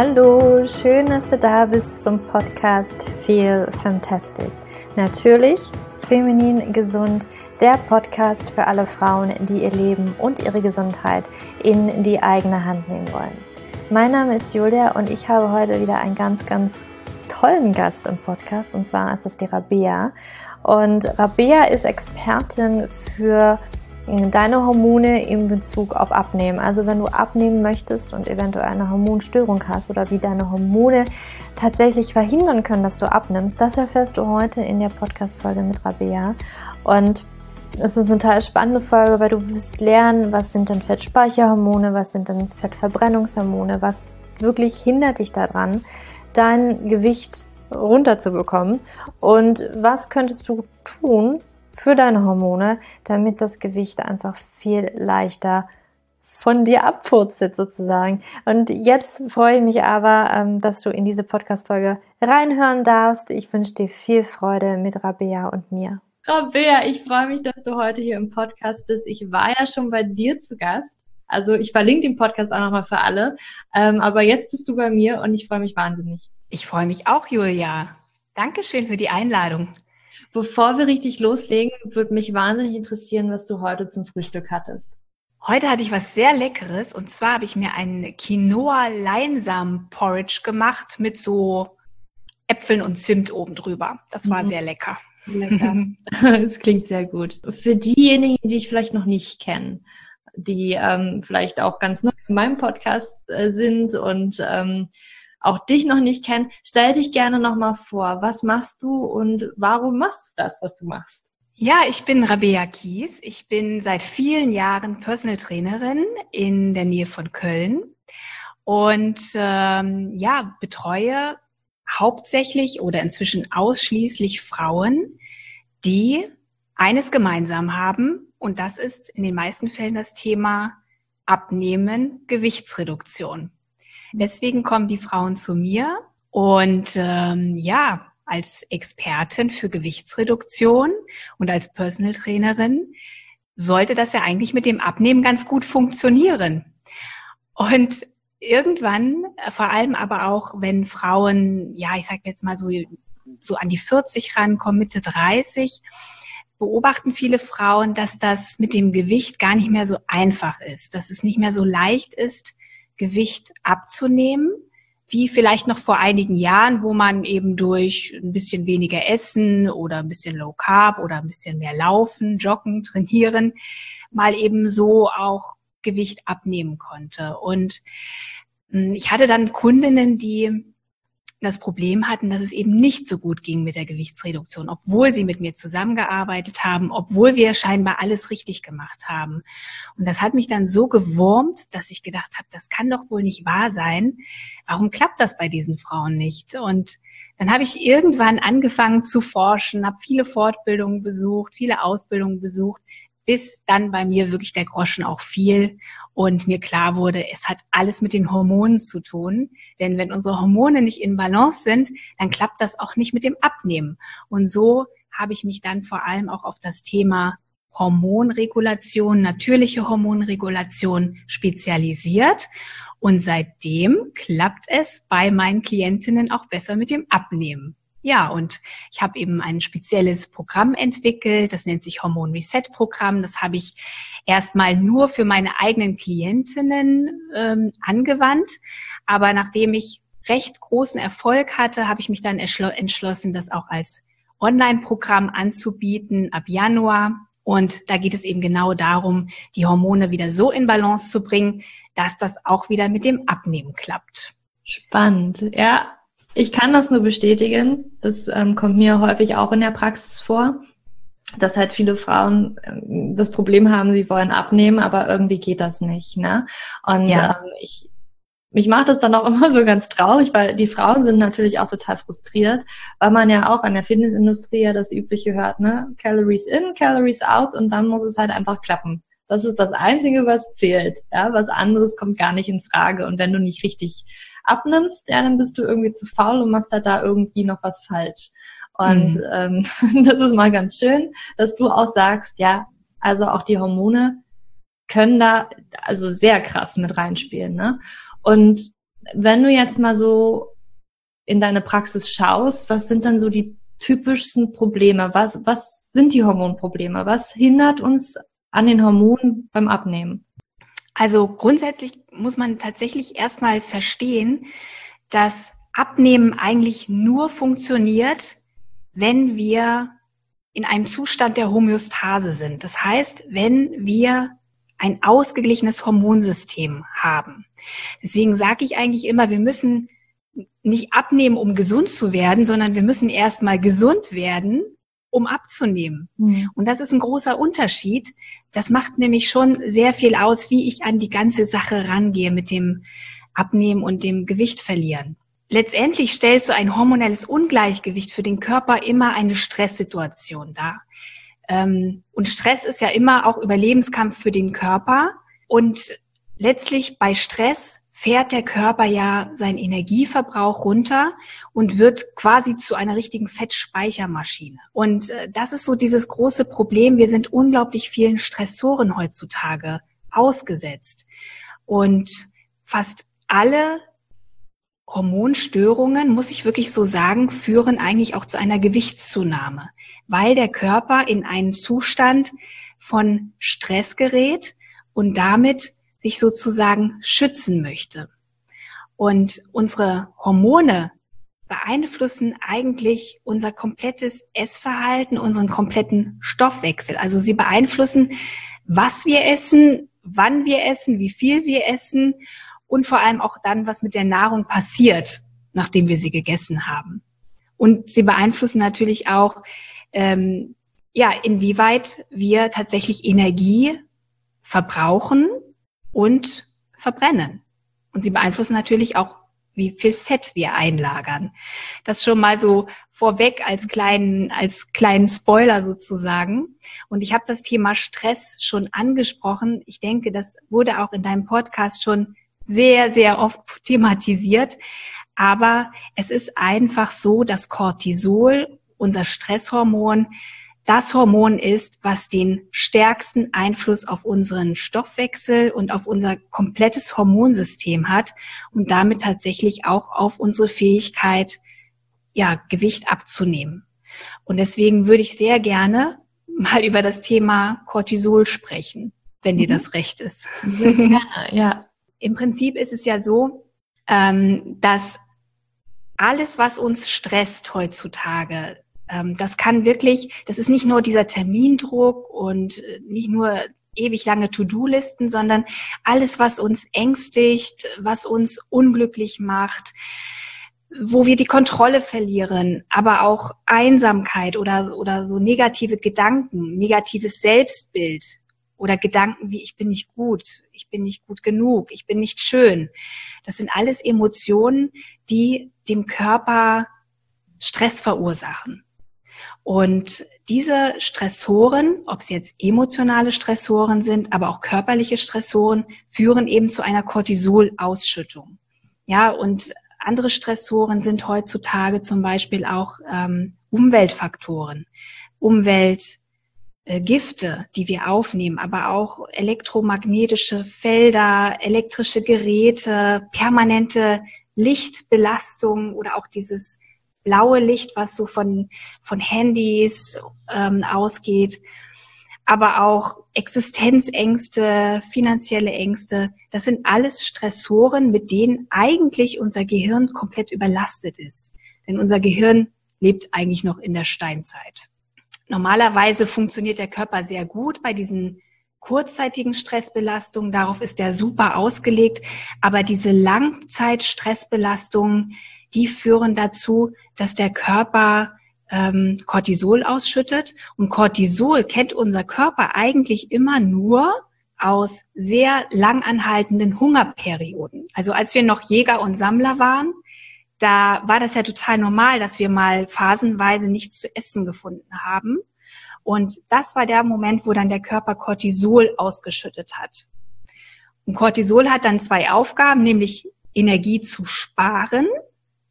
Hallo, schön, dass du da bist zum Podcast Feel Fantastic. Natürlich feminin gesund, der Podcast für alle Frauen, die ihr Leben und ihre Gesundheit in die eigene Hand nehmen wollen. Mein Name ist Julia und ich habe heute wieder einen ganz, ganz tollen Gast im Podcast und zwar ist das die Rabea. Und Rabea ist Expertin für deine Hormone in Bezug auf Abnehmen. Also wenn du abnehmen möchtest und eventuell eine Hormonstörung hast oder wie deine Hormone tatsächlich verhindern können, dass du abnimmst, das erfährst du heute in der Podcast-Folge mit Rabea. Und es ist eine total spannende Folge, weil du wirst lernen, was sind denn Fettspeicherhormone, was sind denn Fettverbrennungshormone, was wirklich hindert dich daran, dein Gewicht runterzubekommen und was könntest du tun, für deine Hormone, damit das Gewicht einfach viel leichter von dir abpurzelt sozusagen. Und jetzt freue ich mich aber, ähm, dass du in diese Podcast-Folge reinhören darfst. Ich wünsche dir viel Freude mit Rabea und mir. Rabea, ich freue mich, dass du heute hier im Podcast bist. Ich war ja schon bei dir zu Gast. Also ich verlinke den Podcast auch nochmal für alle. Ähm, aber jetzt bist du bei mir und ich freue mich wahnsinnig. Ich freue mich auch, Julia. Dankeschön für die Einladung. Bevor wir richtig loslegen, würde mich wahnsinnig interessieren, was du heute zum Frühstück hattest. Heute hatte ich was sehr Leckeres und zwar habe ich mir einen Quinoa-Leinsamen-Porridge gemacht mit so Äpfeln und Zimt oben drüber. Das war mhm. sehr lecker. Lecker. das klingt sehr gut. Für diejenigen, die ich vielleicht noch nicht kennen, die ähm, vielleicht auch ganz neu in meinem Podcast äh, sind und ähm, auch dich noch nicht kennen, stell dich gerne nochmal vor. Was machst du und warum machst du das, was du machst? Ja, ich bin Rabea Kies. Ich bin seit vielen Jahren Personal Trainerin in der Nähe von Köln und ähm, ja, betreue hauptsächlich oder inzwischen ausschließlich Frauen, die eines gemeinsam haben und das ist in den meisten Fällen das Thema Abnehmen, Gewichtsreduktion. Deswegen kommen die Frauen zu mir und ähm, ja, als Expertin für Gewichtsreduktion und als Personal Trainerin sollte das ja eigentlich mit dem Abnehmen ganz gut funktionieren. Und irgendwann, vor allem aber auch, wenn Frauen, ja, ich sage jetzt mal so, so an die 40 rankommen, Mitte 30, beobachten viele Frauen, dass das mit dem Gewicht gar nicht mehr so einfach ist, dass es nicht mehr so leicht ist, Gewicht abzunehmen, wie vielleicht noch vor einigen Jahren, wo man eben durch ein bisschen weniger Essen oder ein bisschen Low Carb oder ein bisschen mehr Laufen, Joggen, Trainieren, mal eben so auch Gewicht abnehmen konnte. Und hm, ich hatte dann Kundinnen, die das Problem hatten, dass es eben nicht so gut ging mit der Gewichtsreduktion, obwohl sie mit mir zusammengearbeitet haben, obwohl wir scheinbar alles richtig gemacht haben. Und das hat mich dann so gewurmt, dass ich gedacht habe, das kann doch wohl nicht wahr sein. Warum klappt das bei diesen Frauen nicht? Und dann habe ich irgendwann angefangen zu forschen, habe viele Fortbildungen besucht, viele Ausbildungen besucht, bis dann bei mir wirklich der Groschen auch fiel und mir klar wurde, es hat alles mit den Hormonen zu tun. Denn wenn unsere Hormone nicht in Balance sind, dann klappt das auch nicht mit dem Abnehmen. Und so habe ich mich dann vor allem auch auf das Thema Hormonregulation, natürliche Hormonregulation spezialisiert. Und seitdem klappt es bei meinen Klientinnen auch besser mit dem Abnehmen. Ja, und ich habe eben ein spezielles Programm entwickelt, das nennt sich Hormon Reset Programm. Das habe ich erstmal nur für meine eigenen Klientinnen ähm, angewandt. Aber nachdem ich recht großen Erfolg hatte, habe ich mich dann entschlossen, das auch als Online-Programm anzubieten ab Januar. Und da geht es eben genau darum, die Hormone wieder so in Balance zu bringen, dass das auch wieder mit dem Abnehmen klappt. Spannend. Ja, ich kann das nur bestätigen. Das ähm, kommt mir häufig auch in der Praxis vor, dass halt viele Frauen ähm, das Problem haben, sie wollen abnehmen, aber irgendwie geht das nicht. Ne? Und ja. ähm, ich, mich macht das dann auch immer so ganz traurig, weil die Frauen sind natürlich auch total frustriert, weil man ja auch an der Fitnessindustrie ja das Übliche hört, ne? Calories in, Calories out und dann muss es halt einfach klappen. Das ist das Einzige, was zählt. Ja, was anderes kommt gar nicht in Frage. Und wenn du nicht richtig abnimmst, ja, dann bist du irgendwie zu faul und machst halt da irgendwie noch was falsch. Und mhm. ähm, das ist mal ganz schön, dass du auch sagst, ja, also auch die Hormone können da also sehr krass mit reinspielen. Ne? Und wenn du jetzt mal so in deine Praxis schaust, was sind dann so die typischsten Probleme? Was, was sind die Hormonprobleme? Was hindert uns an den Hormonen beim Abnehmen? Also grundsätzlich muss man tatsächlich erstmal verstehen, dass Abnehmen eigentlich nur funktioniert, wenn wir in einem Zustand der Homöostase sind. Das heißt, wenn wir ein ausgeglichenes Hormonsystem haben. Deswegen sage ich eigentlich immer, wir müssen nicht abnehmen, um gesund zu werden, sondern wir müssen erstmal gesund werden, um abzunehmen. Mhm. Und das ist ein großer Unterschied. Das macht nämlich schon sehr viel aus, wie ich an die ganze Sache rangehe mit dem Abnehmen und dem Gewicht verlieren. Letztendlich stellt so ein hormonelles Ungleichgewicht für den Körper immer eine Stresssituation dar. Ähm, und Stress ist ja immer auch Überlebenskampf für den Körper. Und letztlich bei Stress fährt der Körper ja seinen Energieverbrauch runter und wird quasi zu einer richtigen Fettspeichermaschine. Und äh, das ist so dieses große Problem. Wir sind unglaublich vielen Stressoren heutzutage ausgesetzt. Und fast alle Hormonstörungen, muss ich wirklich so sagen, führen eigentlich auch zu einer Gewichtszunahme, weil der Körper in einen Zustand von Stress gerät und damit sich sozusagen schützen möchte. Und unsere Hormone beeinflussen eigentlich unser komplettes Essverhalten, unseren kompletten Stoffwechsel. Also sie beeinflussen, was wir essen, wann wir essen, wie viel wir essen und vor allem auch dann, was mit der Nahrung passiert, nachdem wir sie gegessen haben. Und sie beeinflussen natürlich auch, ähm, ja, inwieweit wir tatsächlich Energie verbrauchen und verbrennen. Und sie beeinflussen natürlich auch, wie viel Fett wir einlagern. Das schon mal so vorweg als kleinen, als kleinen Spoiler sozusagen. Und ich habe das Thema Stress schon angesprochen. Ich denke, das wurde auch in deinem Podcast schon sehr, sehr oft thematisiert. Aber es ist einfach so, dass Cortisol, unser Stresshormon, das Hormon ist, was den stärksten Einfluss auf unseren Stoffwechsel und auf unser komplettes Hormonsystem hat und damit tatsächlich auch auf unsere Fähigkeit, ja, Gewicht abzunehmen. Und deswegen würde ich sehr gerne mal über das Thema Cortisol sprechen, wenn mhm. dir das recht ist. Sehr gerne, ja. Im Prinzip ist es ja so, ähm, dass alles, was uns stresst heutzutage, das kann wirklich, das ist nicht nur dieser Termindruck und äh, nicht nur ewig lange To-Do-Listen, sondern alles, was uns ängstigt, was uns unglücklich macht, wo wir die Kontrolle verlieren, aber auch Einsamkeit oder, oder so negative Gedanken, negatives Selbstbild oder Gedanken wie ich bin nicht gut, ich bin nicht gut genug, ich bin nicht schön. Das sind alles Emotionen, die dem Körper Stress verursachen. Und diese Stressoren, ob es jetzt emotionale Stressoren sind, aber auch körperliche Stressoren, führen eben zu einer Cortisolausschüttung. Ja, und andere Stressoren sind heutzutage zum Beispiel auch ähm, Umweltfaktoren, Umweltgifte, äh, die wir aufnehmen, aber auch elektromagnetische Felder, elektrische Geräte, permanente Lichtbelastung oder auch dieses blaue Licht, was so von, von Handys ähm, ausgeht, aber auch Existenzängste, finanzielle Ängste. Das sind alles Stressoren, mit denen eigentlich unser Gehirn komplett überlastet ist. Denn unser Gehirn lebt eigentlich noch in der Steinzeit. Normalerweise funktioniert der Körper sehr gut bei diesen kurzzeitigen Stressbelastungen. Darauf ist er super ausgelegt. Aber diese Langzeitstressbelastungen, die führen dazu, dass der Körper ähm, Cortisol ausschüttet. Und Cortisol kennt unser Körper eigentlich immer nur aus sehr langanhaltenden Hungerperioden. Also als wir noch Jäger und Sammler waren, da war das ja total normal, dass wir mal phasenweise nichts zu essen gefunden haben. Und das war der Moment, wo dann der Körper Cortisol ausgeschüttet hat. Und Cortisol hat dann zwei Aufgaben, nämlich Energie zu sparen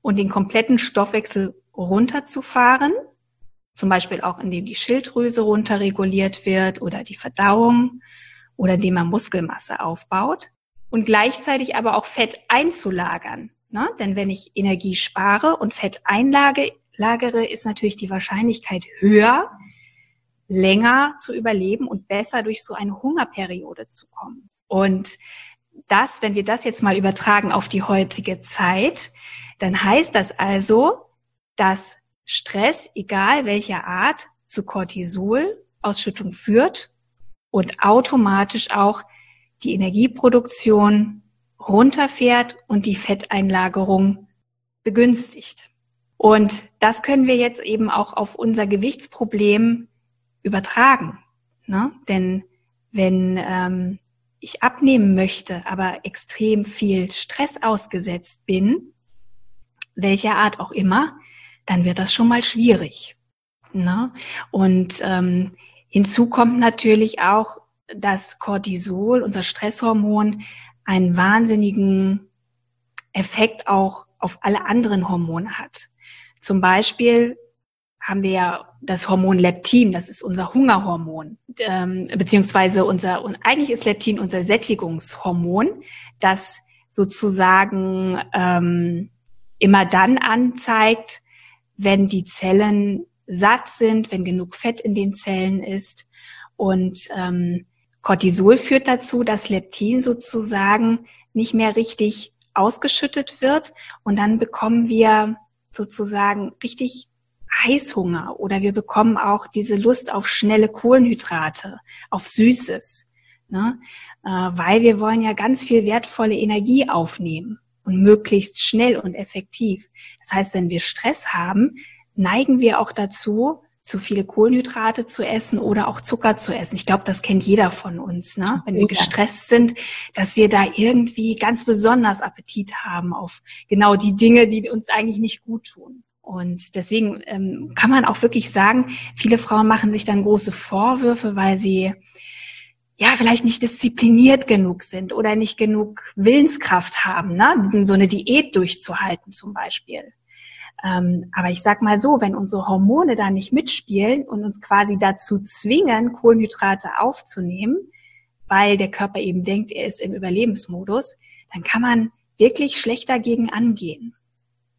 und den kompletten Stoffwechsel runterzufahren, zum Beispiel auch indem die Schilddrüse runterreguliert wird oder die Verdauung oder indem man Muskelmasse aufbaut. und gleichzeitig aber auch Fett einzulagern. Ne? Denn wenn ich Energie spare und Fett einlagere, ist natürlich die Wahrscheinlichkeit höher, länger zu überleben und besser durch so eine Hungerperiode zu kommen. Und das, wenn wir das jetzt mal übertragen auf die heutige Zeit, dann heißt das also, dass Stress, egal welcher Art, zu Cortisolausschüttung führt und automatisch auch die Energieproduktion runterfährt und die Fetteinlagerung begünstigt. Und das können wir jetzt eben auch auf unser Gewichtsproblem übertragen. Ne? Denn wenn ähm, ich abnehmen möchte, aber extrem viel Stress ausgesetzt bin, welcher Art auch immer, dann wird das schon mal schwierig. Ne? Und ähm, hinzu kommt natürlich auch, dass Cortisol, unser Stresshormon, einen wahnsinnigen Effekt auch auf alle anderen Hormone hat. Zum Beispiel haben wir ja das Hormon Leptin, das ist unser Hungerhormon, ähm, beziehungsweise unser, und eigentlich ist Leptin unser Sättigungshormon, das sozusagen ähm, immer dann anzeigt, wenn die Zellen satt sind, wenn genug Fett in den Zellen ist. Und ähm, Cortisol führt dazu, dass Leptin sozusagen nicht mehr richtig ausgeschüttet wird und dann bekommen wir sozusagen richtig Heißhunger oder wir bekommen auch diese Lust auf schnelle Kohlenhydrate, auf Süßes, ne? äh, weil wir wollen ja ganz viel wertvolle Energie aufnehmen und möglichst schnell und effektiv. Das heißt, wenn wir Stress haben, neigen wir auch dazu, zu viele Kohlenhydrate zu essen oder auch Zucker zu essen. Ich glaube, das kennt jeder von uns, ne? wenn wir gestresst sind, dass wir da irgendwie ganz besonders Appetit haben auf genau die Dinge, die uns eigentlich nicht gut tun. Und deswegen ähm, kann man auch wirklich sagen, viele Frauen machen sich dann große Vorwürfe, weil sie ja vielleicht nicht diszipliniert genug sind oder nicht genug Willenskraft haben, ne? so eine Diät durchzuhalten zum Beispiel. Ähm, aber ich sag mal so, wenn unsere Hormone da nicht mitspielen und uns quasi dazu zwingen, Kohlenhydrate aufzunehmen, weil der Körper eben denkt, er ist im Überlebensmodus, dann kann man wirklich schlecht dagegen angehen.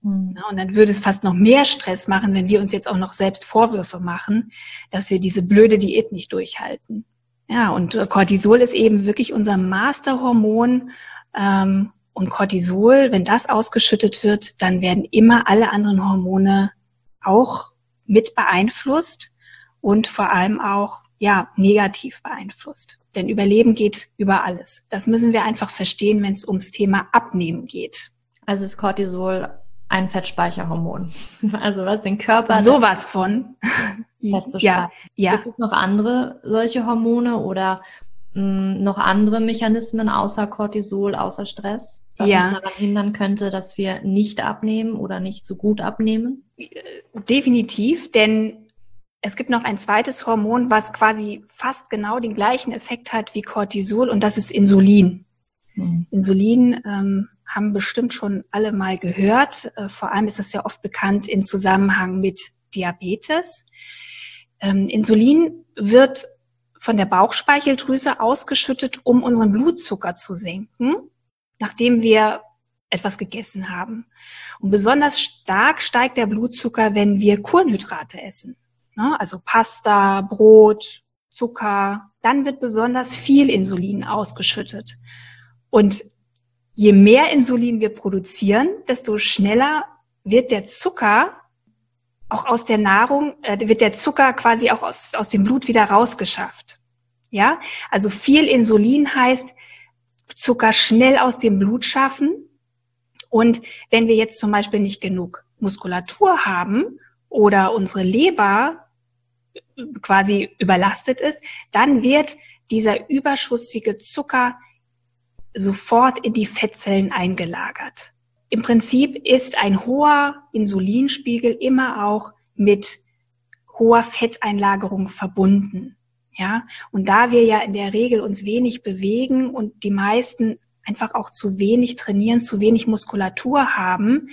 Mhm. Und dann würde es fast noch mehr Stress machen, wenn wir uns jetzt auch noch selbst Vorwürfe machen, dass wir diese blöde Diät nicht durchhalten. Ja, und Cortisol ist eben wirklich unser Masterhormon. Ähm, und Cortisol, wenn das ausgeschüttet wird, dann werden immer alle anderen Hormone auch mit beeinflusst und vor allem auch ja negativ beeinflusst. Denn Überleben geht über alles. Das müssen wir einfach verstehen, wenn es ums Thema Abnehmen geht. Also ist Cortisol ein Fettspeicherhormon. Also was den Körper sowas von Fett zu ja, ja. Gibt es noch andere solche Hormone oder mh, hm, noch andere Mechanismen außer Cortisol, außer Stress? was ja. uns daran hindern könnte, dass wir nicht abnehmen oder nicht so gut abnehmen? Definitiv, denn es gibt noch ein zweites Hormon, was quasi fast genau den gleichen Effekt hat wie Cortisol und das ist Insulin. Mhm. Insulin ähm, haben bestimmt schon alle mal gehört. Äh, vor allem ist das ja oft bekannt in Zusammenhang mit Diabetes. Ähm, Insulin wird von der Bauchspeicheldrüse ausgeschüttet, um unseren Blutzucker zu senken nachdem wir etwas gegessen haben. Und besonders stark steigt der Blutzucker, wenn wir Kohlenhydrate essen. Ne? Also Pasta, Brot, Zucker. Dann wird besonders viel Insulin ausgeschüttet. Und je mehr Insulin wir produzieren, desto schneller wird der Zucker auch aus der Nahrung, äh, wird der Zucker quasi auch aus, aus dem Blut wieder rausgeschafft. Ja, also viel Insulin heißt, Zucker schnell aus dem Blut schaffen. Und wenn wir jetzt zum Beispiel nicht genug Muskulatur haben oder unsere Leber quasi überlastet ist, dann wird dieser überschüssige Zucker sofort in die Fettzellen eingelagert. Im Prinzip ist ein hoher Insulinspiegel immer auch mit hoher Fetteinlagerung verbunden. Ja, und da wir ja in der Regel uns wenig bewegen und die meisten einfach auch zu wenig trainieren, zu wenig Muskulatur haben,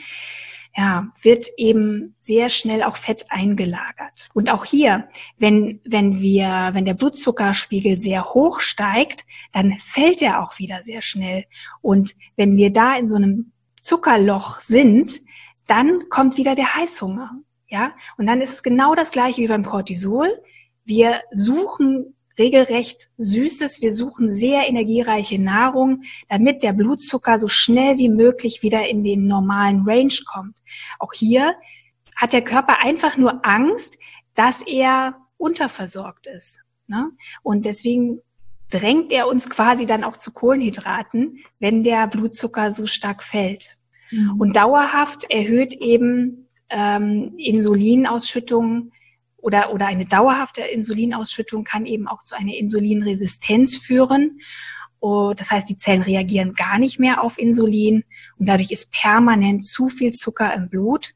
ja, wird eben sehr schnell auch Fett eingelagert. Und auch hier, wenn, wenn wir, wenn der Blutzuckerspiegel sehr hoch steigt, dann fällt er auch wieder sehr schnell. Und wenn wir da in so einem Zuckerloch sind, dann kommt wieder der Heißhunger. Ja, und dann ist es genau das gleiche wie beim Cortisol. Wir suchen regelrecht Süßes. Wir suchen sehr energiereiche Nahrung, damit der Blutzucker so schnell wie möglich wieder in den normalen Range kommt. Auch hier hat der Körper einfach nur Angst, dass er unterversorgt ist. Ne? Und deswegen drängt er uns quasi dann auch zu Kohlenhydraten, wenn der Blutzucker so stark fällt. Mhm. Und dauerhaft erhöht eben ähm, Insulinausschüttung oder, oder eine dauerhafte Insulinausschüttung kann eben auch zu einer Insulinresistenz führen. Oh, das heißt, die Zellen reagieren gar nicht mehr auf Insulin und dadurch ist permanent zu viel Zucker im Blut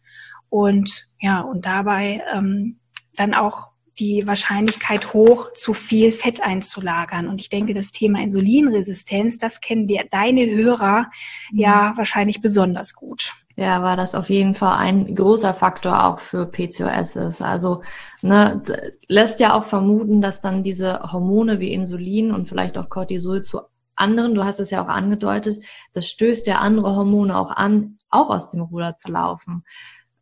und ja, und dabei ähm, dann auch die Wahrscheinlichkeit hoch, zu viel Fett einzulagern. Und ich denke, das Thema Insulinresistenz, das kennen dir deine Hörer mhm. ja wahrscheinlich besonders gut. Ja, war das auf jeden Fall ein großer Faktor auch für PCOS ist. Also ne, lässt ja auch vermuten, dass dann diese Hormone wie Insulin und vielleicht auch Cortisol zu anderen, du hast es ja auch angedeutet, das stößt ja andere Hormone auch an, auch aus dem Ruder zu laufen.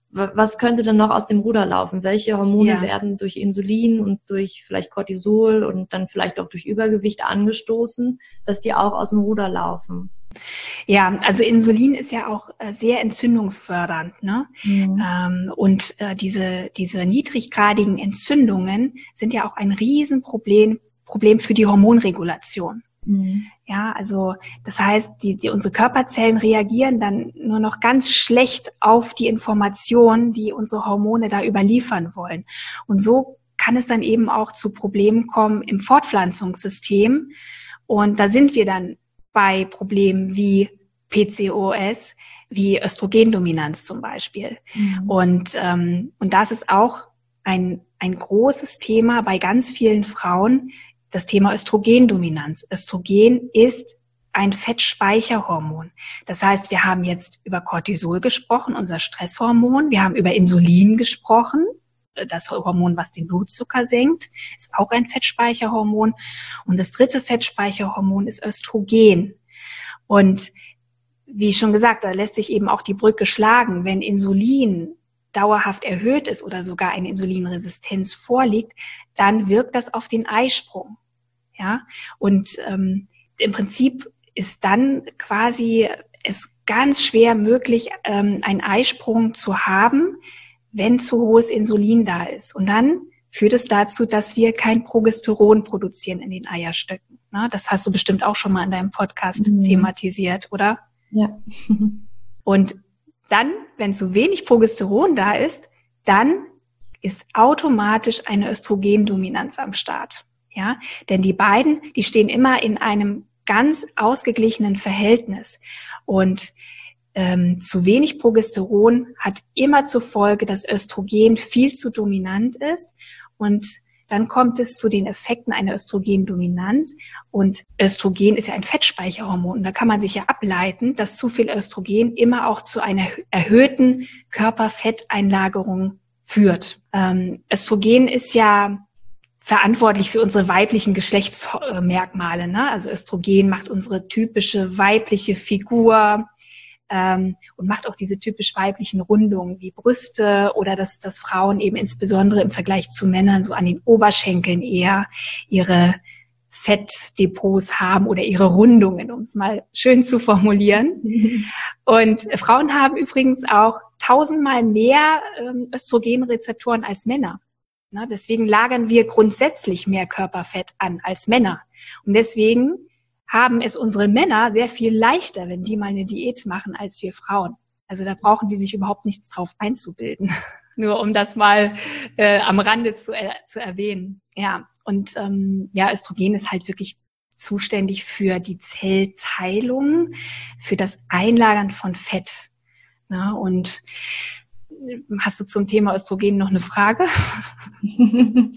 Was könnte denn noch aus dem Ruder laufen? Welche Hormone ja. werden durch Insulin und durch vielleicht Cortisol und dann vielleicht auch durch Übergewicht angestoßen, dass die auch aus dem Ruder laufen? Ja, also Insulin ist ja auch äh, sehr entzündungsfördernd. Ne? Mhm. Ähm, und äh, diese, diese niedriggradigen Entzündungen sind ja auch ein Riesenproblem Problem für die Hormonregulation. Mhm. Ja, also das heißt, die, die, unsere Körperzellen reagieren dann nur noch ganz schlecht auf die Informationen, die unsere Hormone da überliefern wollen. Und so kann es dann eben auch zu Problemen kommen im Fortpflanzungssystem. Und da sind wir dann bei Problemen wie PCOS, wie Östrogendominanz zum Beispiel. Mhm. Und, ähm, und das ist auch ein, ein großes Thema bei ganz vielen Frauen, das Thema Östrogendominanz. Östrogen ist ein Fettspeicherhormon. Das heißt, wir haben jetzt über Cortisol gesprochen, unser Stresshormon. Wir haben über Insulin gesprochen, das Hormon, was den Blutzucker senkt, ist auch ein Fettspeicherhormon. Und das dritte Fettspeicherhormon ist Östrogen. Und wie schon gesagt, da lässt sich eben auch die Brücke schlagen, wenn Insulin dauerhaft erhöht ist oder sogar eine Insulinresistenz vorliegt, dann wirkt das auf den Eisprung. Ja, und ähm, im Prinzip ist dann quasi es ganz schwer möglich, ähm, einen Eisprung zu haben, wenn zu hohes Insulin da ist. Und dann führt es dazu, dass wir kein Progesteron produzieren in den Eierstöcken. Na, das hast du bestimmt auch schon mal in deinem Podcast mhm. thematisiert, oder? Ja. Und dann, wenn zu wenig Progesteron da ist, dann ist automatisch eine Östrogendominanz am Start. Ja, denn die beiden, die stehen immer in einem ganz ausgeglichenen Verhältnis. Und ähm, zu wenig Progesteron hat immer zur Folge, dass Östrogen viel zu dominant ist und dann kommt es zu den Effekten einer Östrogendominanz. Und Östrogen ist ja ein Fettspeicherhormon. Und da kann man sich ja ableiten, dass zu viel Östrogen immer auch zu einer erhöhten Körperfetteinlagerung führt. Ähm, Östrogen ist ja verantwortlich für unsere weiblichen Geschlechtsmerkmale. Ne? Also Östrogen macht unsere typische weibliche Figur, ähm, und macht auch diese typisch weiblichen Rundungen wie Brüste oder dass, dass Frauen eben insbesondere im Vergleich zu Männern so an den Oberschenkeln eher ihre Fettdepots haben oder ihre Rundungen, um es mal schön zu formulieren. Und Frauen haben übrigens auch tausendmal mehr ähm, Östrogenrezeptoren als Männer. Deswegen lagern wir grundsätzlich mehr Körperfett an als Männer. Und deswegen haben es unsere Männer sehr viel leichter, wenn die mal eine Diät machen, als wir Frauen. Also da brauchen die sich überhaupt nichts drauf einzubilden. Nur um das mal äh, am Rande zu, äh, zu erwähnen. Ja, und ähm, ja, Östrogen ist halt wirklich zuständig für die Zellteilung, für das Einlagern von Fett. Na, und Hast du zum Thema Östrogen noch eine Frage?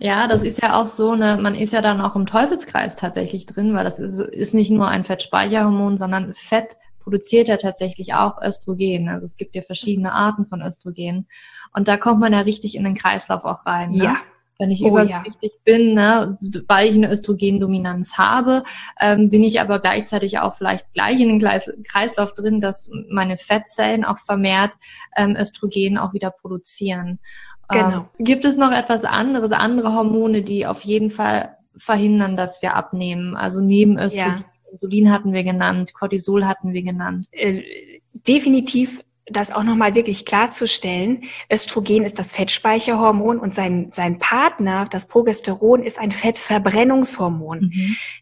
ja, das ist ja auch so eine, man ist ja dann auch im Teufelskreis tatsächlich drin, weil das ist, ist nicht nur ein Fettspeicherhormon, sondern Fett produziert ja tatsächlich auch Östrogen. Also es gibt ja verschiedene Arten von Östrogen. Und da kommt man ja richtig in den Kreislauf auch rein. Ne? Ja. Wenn ich Oh, übergewichtig bin, ne, weil ich eine Östrogendominanz habe, ähm, bin ich aber gleichzeitig auch vielleicht gleich in den Kreis Kreislauf drin, dass meine Fettzellen auch vermehrt ähm, Östrogen auch wieder produzieren. Genau. Ähm, gibt es noch etwas anderes, andere Hormone, die auf jeden Fall verhindern, dass wir abnehmen? Also neben Östrogen, Ja. Insulin hatten wir genannt, Cortisol hatten wir genannt. äh, definitiv das auch nochmal wirklich klarzustellen. Östrogen ist das Fettspeicherhormon und sein, sein Partner, das Progesteron, ist ein Fettverbrennungshormon.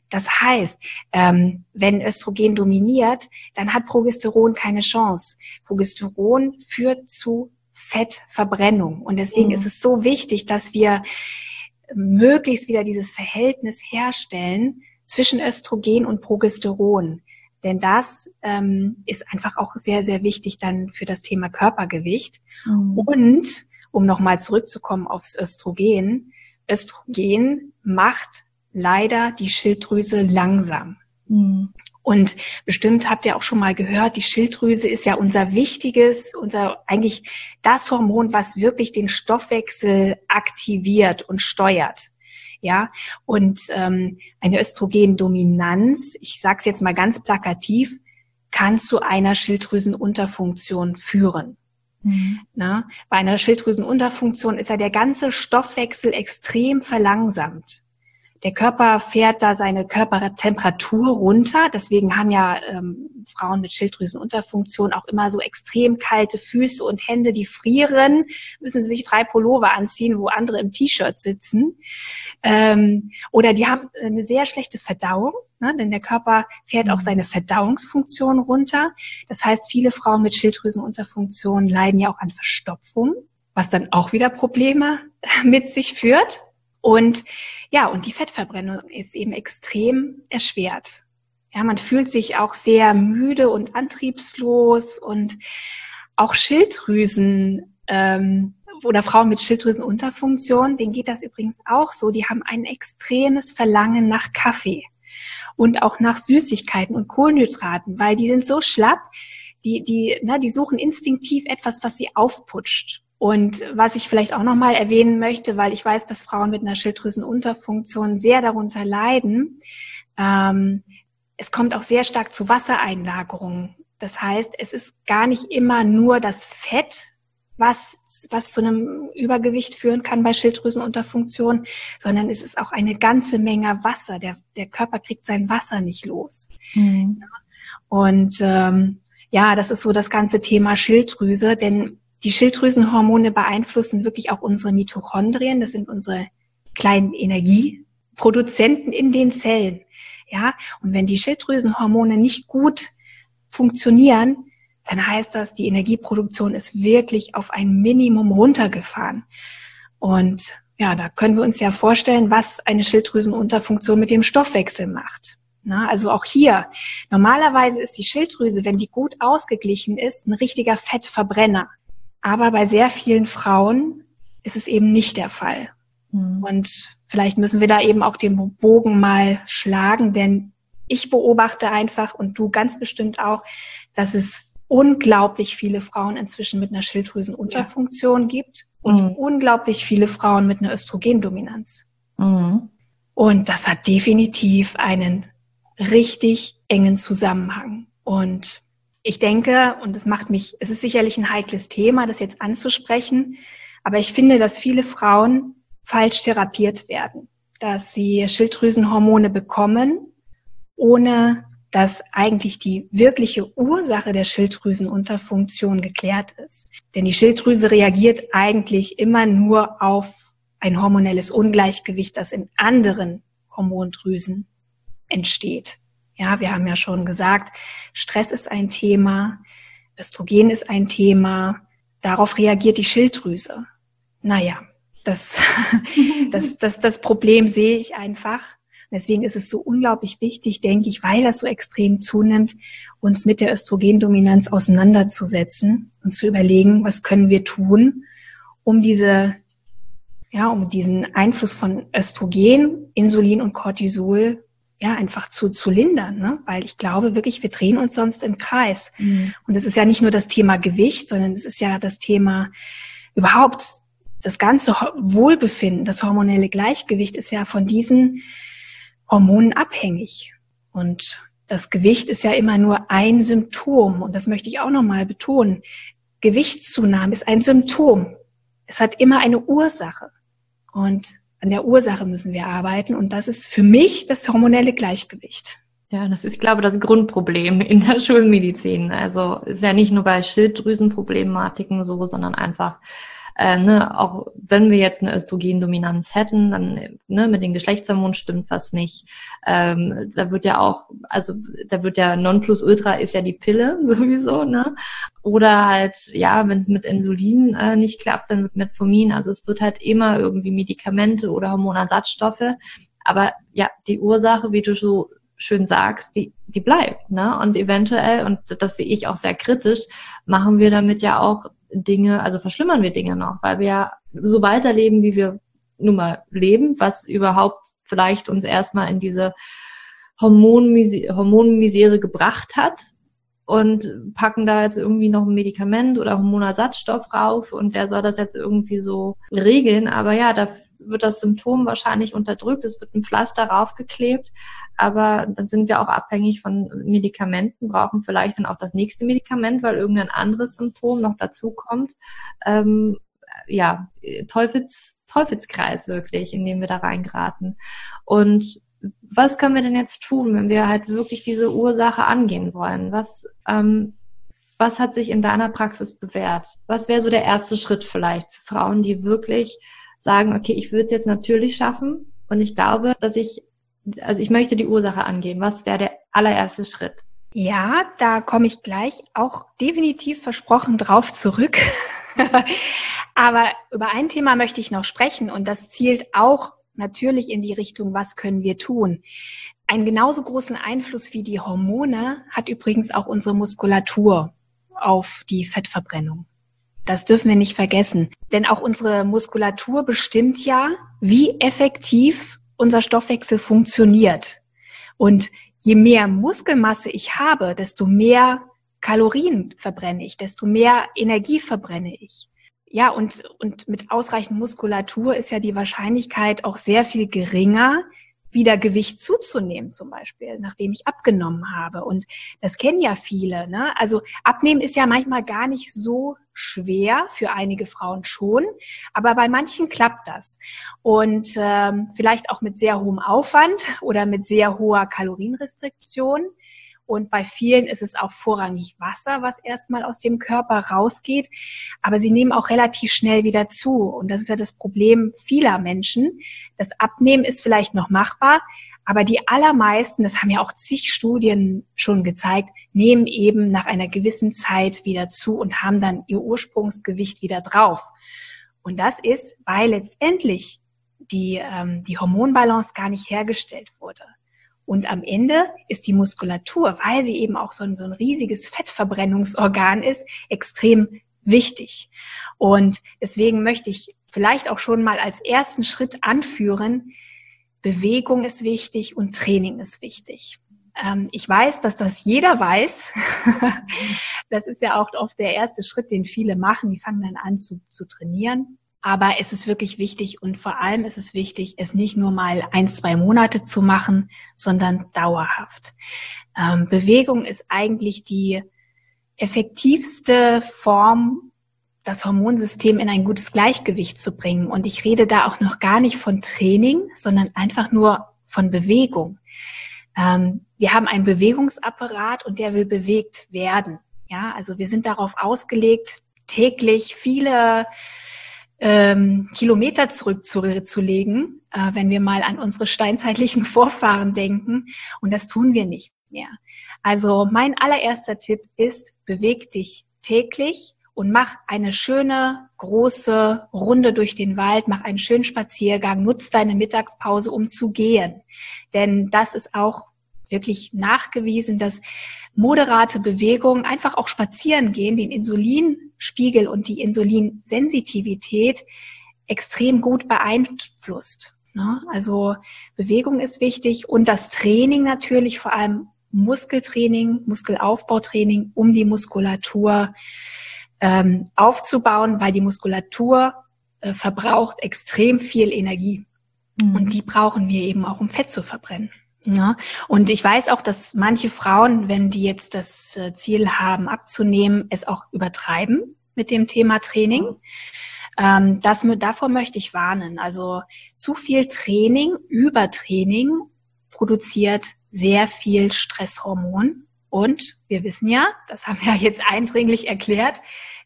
Das heißt, ähm, wenn Östrogen dominiert, dann hat Progesteron keine Chance. Progesteron führt zu Fettverbrennung. Und deswegen Mhm. ist es so wichtig, dass wir möglichst wieder dieses Verhältnis herstellen zwischen Östrogen und Progesteron. Denn das ähm, ist einfach auch sehr, sehr wichtig dann für das Thema Körpergewicht. Mhm. Und um nochmal zurückzukommen aufs Östrogen, Östrogen macht leider die Schilddrüse langsam. Mhm. Und bestimmt habt ihr auch schon mal gehört, die Schilddrüse ist ja unser wichtiges, unser eigentlich das Hormon, was wirklich den Stoffwechsel aktiviert und steuert. Ja, und ähm, eine Östrogendominanz, ich sage es jetzt mal ganz plakativ, kann zu einer Schilddrüsenunterfunktion führen. Mhm. Na, bei einer Schilddrüsenunterfunktion ist ja der ganze Stoffwechsel extrem verlangsamt. Der Körper fährt da seine Körpertemperatur runter. Deswegen haben ja ähm, Frauen mit Schilddrüsenunterfunktion auch immer so extrem kalte Füße und Hände, die frieren, müssen sie sich drei Pullover anziehen, wo andere im T-Shirt sitzen. Ähm, oder die haben eine sehr schlechte Verdauung, ne? denn der Körper fährt auch seine Verdauungsfunktion runter. Das heißt, viele Frauen mit Schilddrüsenunterfunktion leiden ja auch an Verstopfung, was dann auch wieder Probleme mit sich führt. Und ja, und die Fettverbrennung ist eben extrem erschwert. Ja, man fühlt sich auch sehr müde und antriebslos und auch Schilddrüsen ähm, oder Frauen mit Schilddrüsenunterfunktion, denen geht das übrigens auch so. Die haben ein extremes Verlangen nach Kaffee und auch nach Süßigkeiten und Kohlenhydraten, weil die sind so schlapp, die, die, ne, die suchen instinktiv etwas, was sie aufputscht. Und was ich vielleicht auch nochmal erwähnen möchte, weil ich weiß, dass Frauen mit einer Schilddrüsenunterfunktion sehr darunter leiden, ähm, es kommt auch sehr stark zu Wassereinlagerungen. Das heißt, es ist gar nicht immer nur das Fett, was, was zu einem Übergewicht führen kann bei Schilddrüsenunterfunktion, sondern es ist auch eine ganze Menge Wasser. Der, der Körper kriegt sein Wasser nicht los. Mhm. Und ähm, ja, das ist so das ganze Thema Schilddrüse, denn die Schilddrüsenhormone beeinflussen wirklich auch unsere Mitochondrien. Das sind unsere kleinen Energieproduzenten in den Zellen. Ja, und wenn die Schilddrüsenhormone nicht gut funktionieren, dann heißt das, die Energieproduktion ist wirklich auf ein Minimum runtergefahren. Und ja, da können wir uns ja vorstellen, was eine Schilddrüsenunterfunktion mit dem Stoffwechsel macht. Na, also auch hier, normalerweise ist die Schilddrüse, wenn die gut ausgeglichen ist, ein richtiger Fettverbrenner. Aber bei sehr vielen Frauen ist es eben nicht der Fall. Mhm. Und vielleicht müssen wir da eben auch den Bogen mal schlagen, denn ich beobachte einfach und du ganz bestimmt auch, dass es unglaublich viele Frauen inzwischen mit einer Schilddrüsenunterfunktion gibt und Mhm. unglaublich viele Frauen mit einer Östrogendominanz. Mhm. Und das hat definitiv einen richtig engen Zusammenhang. Und ich denke, und es macht mich, es ist sicherlich ein heikles Thema, das jetzt anzusprechen, aber ich finde, dass viele Frauen falsch therapiert werden, dass sie Schilddrüsenhormone bekommen, ohne dass eigentlich die wirkliche Ursache der Schilddrüsenunterfunktion geklärt ist. Denn die Schilddrüse reagiert eigentlich immer nur auf ein hormonelles Ungleichgewicht, das in anderen Hormondrüsen entsteht. Ja, wir haben ja schon gesagt, Stress ist ein Thema, Östrogen ist ein Thema, darauf reagiert die Schilddrüse. Naja, das, das, das, das Problem sehe ich einfach. Deswegen ist es so unglaublich wichtig, denke ich, weil das so extrem zunimmt, uns mit der Östrogendominanz auseinanderzusetzen und zu überlegen, was können wir tun, um diese, ja, um diesen Einfluss von Östrogen, Insulin und Cortisol ja, einfach zu, zu lindern, ne? weil ich glaube wirklich, wir drehen uns sonst im Kreis. Mhm. Und es ist ja nicht nur das Thema Gewicht, sondern es ist ja das Thema überhaupt das ganze Wohlbefinden, das hormonelle Gleichgewicht ist ja von diesen Hormonen abhängig. Und das Gewicht ist ja immer nur ein Symptom. Und das möchte ich auch nochmal betonen. Gewichtszunahme ist ein Symptom. Es hat immer eine Ursache. Und an der Ursache müssen wir arbeiten. Und das ist für mich das hormonelle Gleichgewicht. Ja, das ist, glaube ich, das Grundproblem in der Schulmedizin. Also ist ja nicht nur bei Schilddrüsenproblematiken so, sondern einfach äh, ne, auch wenn wir jetzt eine Östrogendominanz hätten, dann ne, mit den Geschlechtshormonen stimmt was nicht. Ähm, da wird ja auch, also da wird ja Nonplusultra ist ja die Pille sowieso, ne? Oder halt, ja, wenn es mit Insulin äh, nicht klappt, dann mit Metformin. Also es wird halt immer irgendwie Medikamente oder Hormonersatzstoffe. Aber ja, die Ursache, wie du so schön sagst, die, die bleibt. Ne? Und eventuell, und das sehe ich auch sehr kritisch, machen wir damit ja auch Dinge, also verschlimmern wir Dinge noch, weil wir ja so weiterleben, wie wir nun mal leben, was überhaupt vielleicht uns erstmal in diese Hormonmisere gebracht hat und packen da jetzt irgendwie noch ein Medikament oder Hormonersatzstoff rauf und der soll das jetzt irgendwie so regeln. Aber ja, da wird das Symptom wahrscheinlich unterdrückt, es wird ein Pflaster raufgeklebt, aber dann sind wir auch abhängig von Medikamenten, brauchen vielleicht dann auch das nächste Medikament, weil irgendein anderes Symptom noch dazu kommt. Ähm, ja, Teufels, Teufelskreis wirklich, in dem wir da reingeraten. Und was können wir denn jetzt tun, wenn wir halt wirklich diese Ursache angehen wollen? Was, ähm, was hat sich in deiner Praxis bewährt? Was wäre so der erste Schritt vielleicht für Frauen, die wirklich sagen, okay, ich würde es jetzt natürlich schaffen und ich glaube, dass ich, also ich möchte die Ursache angehen. Was wäre der allererste Schritt? Ja, da komme ich gleich auch definitiv versprochen drauf zurück. Aber über ein Thema möchte ich noch sprechen und das zielt auch natürlich in die Richtung, was können wir tun. Einen genauso großen Einfluss wie die Hormone hat übrigens auch unsere Muskulatur auf die Fettverbrennung. Das dürfen wir nicht vergessen. Denn auch unsere Muskulatur bestimmt ja, wie effektiv unser Stoffwechsel funktioniert. Und je mehr Muskelmasse ich habe, desto mehr Kalorien verbrenne ich, desto mehr Energie verbrenne ich. Ja, und, und mit ausreichend Muskulatur ist ja die Wahrscheinlichkeit auch sehr viel geringer, wieder Gewicht zuzunehmen, zum Beispiel, nachdem ich abgenommen habe. Und das kennen ja viele. Ne? Also abnehmen ist ja manchmal gar nicht so schwer, für einige Frauen schon, aber bei manchen klappt das. Und ähm, vielleicht auch mit sehr hohem Aufwand oder mit sehr hoher Kalorienrestriktion. Und bei vielen ist es auch vorrangig Wasser, was erstmal aus dem Körper rausgeht. Aber sie nehmen auch relativ schnell wieder zu. Und das ist ja das Problem vieler Menschen. Das Abnehmen ist vielleicht noch machbar, aber die allermeisten, das haben ja auch zig Studien schon gezeigt, nehmen eben nach einer gewissen Zeit wieder zu und haben dann ihr Ursprungsgewicht wieder drauf. Und das ist, weil letztendlich die, ähm, die Hormonbalance gar nicht hergestellt wurde. Und am Ende ist die Muskulatur, weil sie eben auch so ein, so ein riesiges Fettverbrennungsorgan ist, extrem wichtig. Und deswegen möchte ich vielleicht auch schon mal als ersten Schritt anführen, Bewegung ist wichtig und Training ist wichtig. Ähm, ich weiß, dass das jeder weiß. das ist ja auch oft der erste Schritt, den viele machen. Die fangen dann an zu, zu trainieren. Aber es ist wirklich wichtig und vor allem ist es wichtig, es nicht nur mal ein, zwei Monate zu machen, sondern dauerhaft. Ähm, Bewegung ist eigentlich die effektivste Form, das Hormonsystem in ein gutes Gleichgewicht zu bringen. Und ich rede da auch noch gar nicht von Training, sondern einfach nur von Bewegung. Ähm, wir haben einen Bewegungsapparat und der will bewegt werden. Ja, also wir sind darauf ausgelegt, täglich viele ähm, Kilometer zurückzulegen, äh, wenn wir mal an unsere steinzeitlichen Vorfahren denken. Und das tun wir nicht mehr. Also mein allererster Tipp ist, beweg dich täglich und mach eine schöne, große Runde durch den Wald, mach einen schönen Spaziergang, nutz deine Mittagspause, um zu gehen. Denn das ist auch wirklich nachgewiesen, dass moderate Bewegung, einfach auch spazieren gehen, den Insulinspiegel und die Insulinsensitivität extrem gut beeinflusst. Ne? Also Bewegung ist wichtig und das Training natürlich, vor allem Muskeltraining, Muskelaufbautraining, um die Muskulatur ähm, aufzubauen, weil die Muskulatur äh, verbraucht extrem viel Energie. Mhm. Und die brauchen wir eben auch, um Fett zu verbrennen. Ja, und ich weiß auch, dass manche Frauen, wenn die jetzt das äh, Ziel haben, abzunehmen, es auch übertreiben mit dem Thema Training. Ähm, das, davor möchte ich warnen. Also zu viel Training, Übertraining produziert sehr viel Stresshormon. Und wir wissen ja, das haben wir jetzt eindringlich erklärt,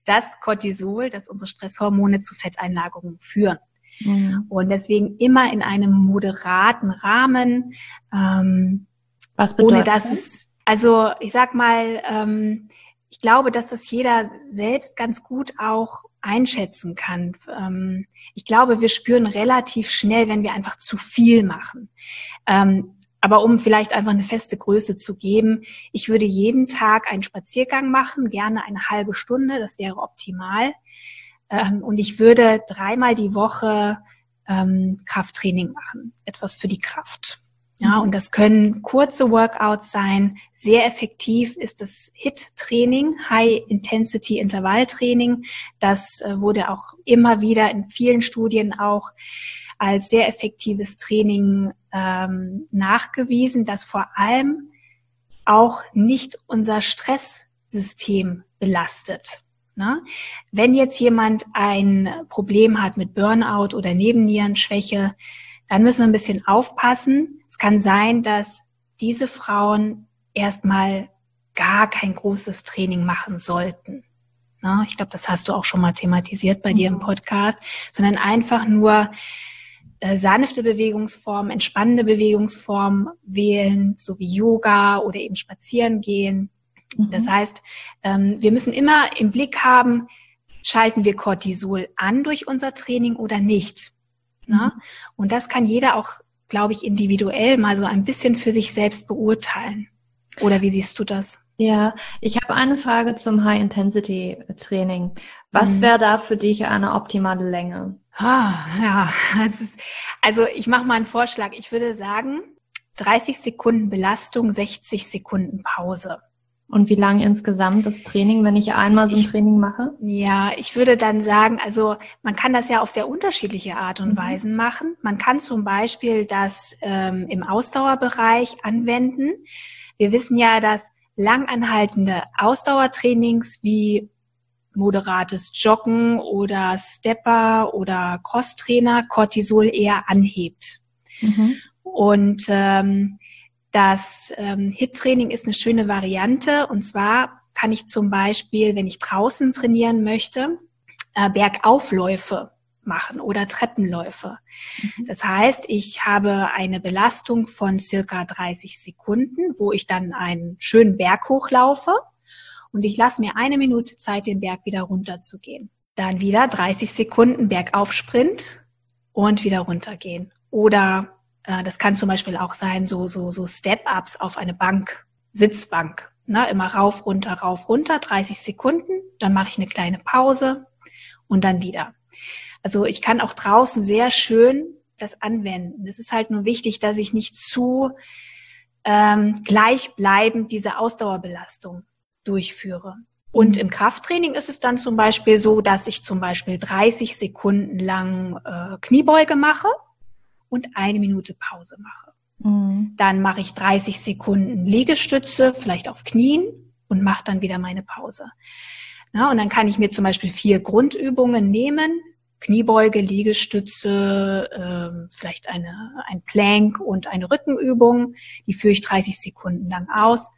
dass Cortisol, dass unsere Stresshormone zu Fetteinlagerungen führen. Mhm. Und deswegen immer in einem moderaten Rahmen. Ähm, Was bedeutet ohne dass es, also ich sag mal, ähm, ich glaube, dass das jeder selbst ganz gut auch einschätzen kann. Ähm, ich glaube, wir spüren relativ schnell, wenn wir einfach zu viel machen. Ähm, aber um vielleicht einfach eine feste Größe zu geben, ich würde jeden Tag einen Spaziergang machen, gerne eine halbe Stunde, das wäre optimal. Ähm, und ich würde dreimal die Woche ähm, Krafttraining machen, etwas für die Kraft. Ja, mhm. und das können kurze Workouts sein. Sehr effektiv ist das HIT-Training, High Intensity Intervall Training. Das äh, wurde auch immer wieder in vielen Studien auch als sehr effektives Training ähm, nachgewiesen, das vor allem auch nicht unser Stresssystem belastet. Ne? Wenn jetzt jemand ein Problem hat mit Burnout oder Nebennierenschwäche, dann müssen wir ein bisschen aufpassen. Es kann sein, dass diese Frauen erstmal gar kein großes Training machen sollten. Ne? Ich glaube, das hast du auch schon mal thematisiert bei dir im mhm. Podcast, sondern einfach nur äh, sanfte Bewegungsformen, entspannende Bewegungsformen wählen, so wie Yoga oder eben spazieren gehen. Mhm. Das heißt, ähm, wir müssen immer im Blick haben, schalten wir Cortisol an durch unser Training oder nicht. Ne? Mhm. Und das kann jeder auch, glaube ich, individuell mal so ein bisschen für sich selbst beurteilen. Oder wie siehst du das? Ja, ich habe eine Frage zum High-Intensity-Training. Was mhm. wäre da für dich eine optimale Länge? Ah, ja, ist, also ich mache mal einen Vorschlag. Ich würde sagen, 30 Sekunden Belastung, 60 Sekunden Pause. Und wie lang insgesamt das Training, wenn ich einmal so ein ich, Training mache? Ja, ich würde dann sagen, also man kann das ja auf sehr unterschiedliche Art und mhm. Weisen machen. Man kann zum Beispiel das ähm, im Ausdauerbereich anwenden. Wir wissen ja, dass langanhaltende Ausdauertrainings wie moderates Joggen oder Stepper oder Crosstrainer Cortisol eher anhebt. Mhm. Und ähm, das ähm, HIT-Training ist eine schöne Variante. Und zwar kann ich zum Beispiel, wenn ich draußen trainieren möchte, äh, Bergaufläufe machen oder Treppenläufe. Mhm. Das heißt, ich habe eine Belastung von circa 30 Sekunden, wo ich dann einen schönen Berg hochlaufe und ich lasse mir eine Minute Zeit, den Berg wieder runterzugehen. Dann wieder 30 Sekunden Bergaufsprint und wieder runtergehen. Oder äh, das kann zum Beispiel auch sein, so, so, so Step-Ups auf eine Bank, Sitzbank. Ne? Immer rauf, runter, rauf, runter, 30 Sekunden. Dann mache ich eine kleine Pause und dann wieder. Also ich kann auch draußen sehr schön das anwenden. Es ist halt nur wichtig, dass ich nicht zu ähm, gleichbleibend diese Ausdauerbelastung durchführe. Und im Krafttraining ist es dann zum Beispiel so, dass ich zum Beispiel 30 Sekunden lang äh, Kniebeuge mache und eine Minute Pause mache. Mhm. Dann mache ich 30 Sekunden Liegestütze, vielleicht auf Knien und mache dann wieder meine Pause. Na, und dann kann ich mir zum Beispiel vier Grundübungen nehmen. Kniebeuge, Liegestütze, äh, vielleicht eine, ein Plank und eine Rückenübung. Die führe ich 30 Sekunden lang aus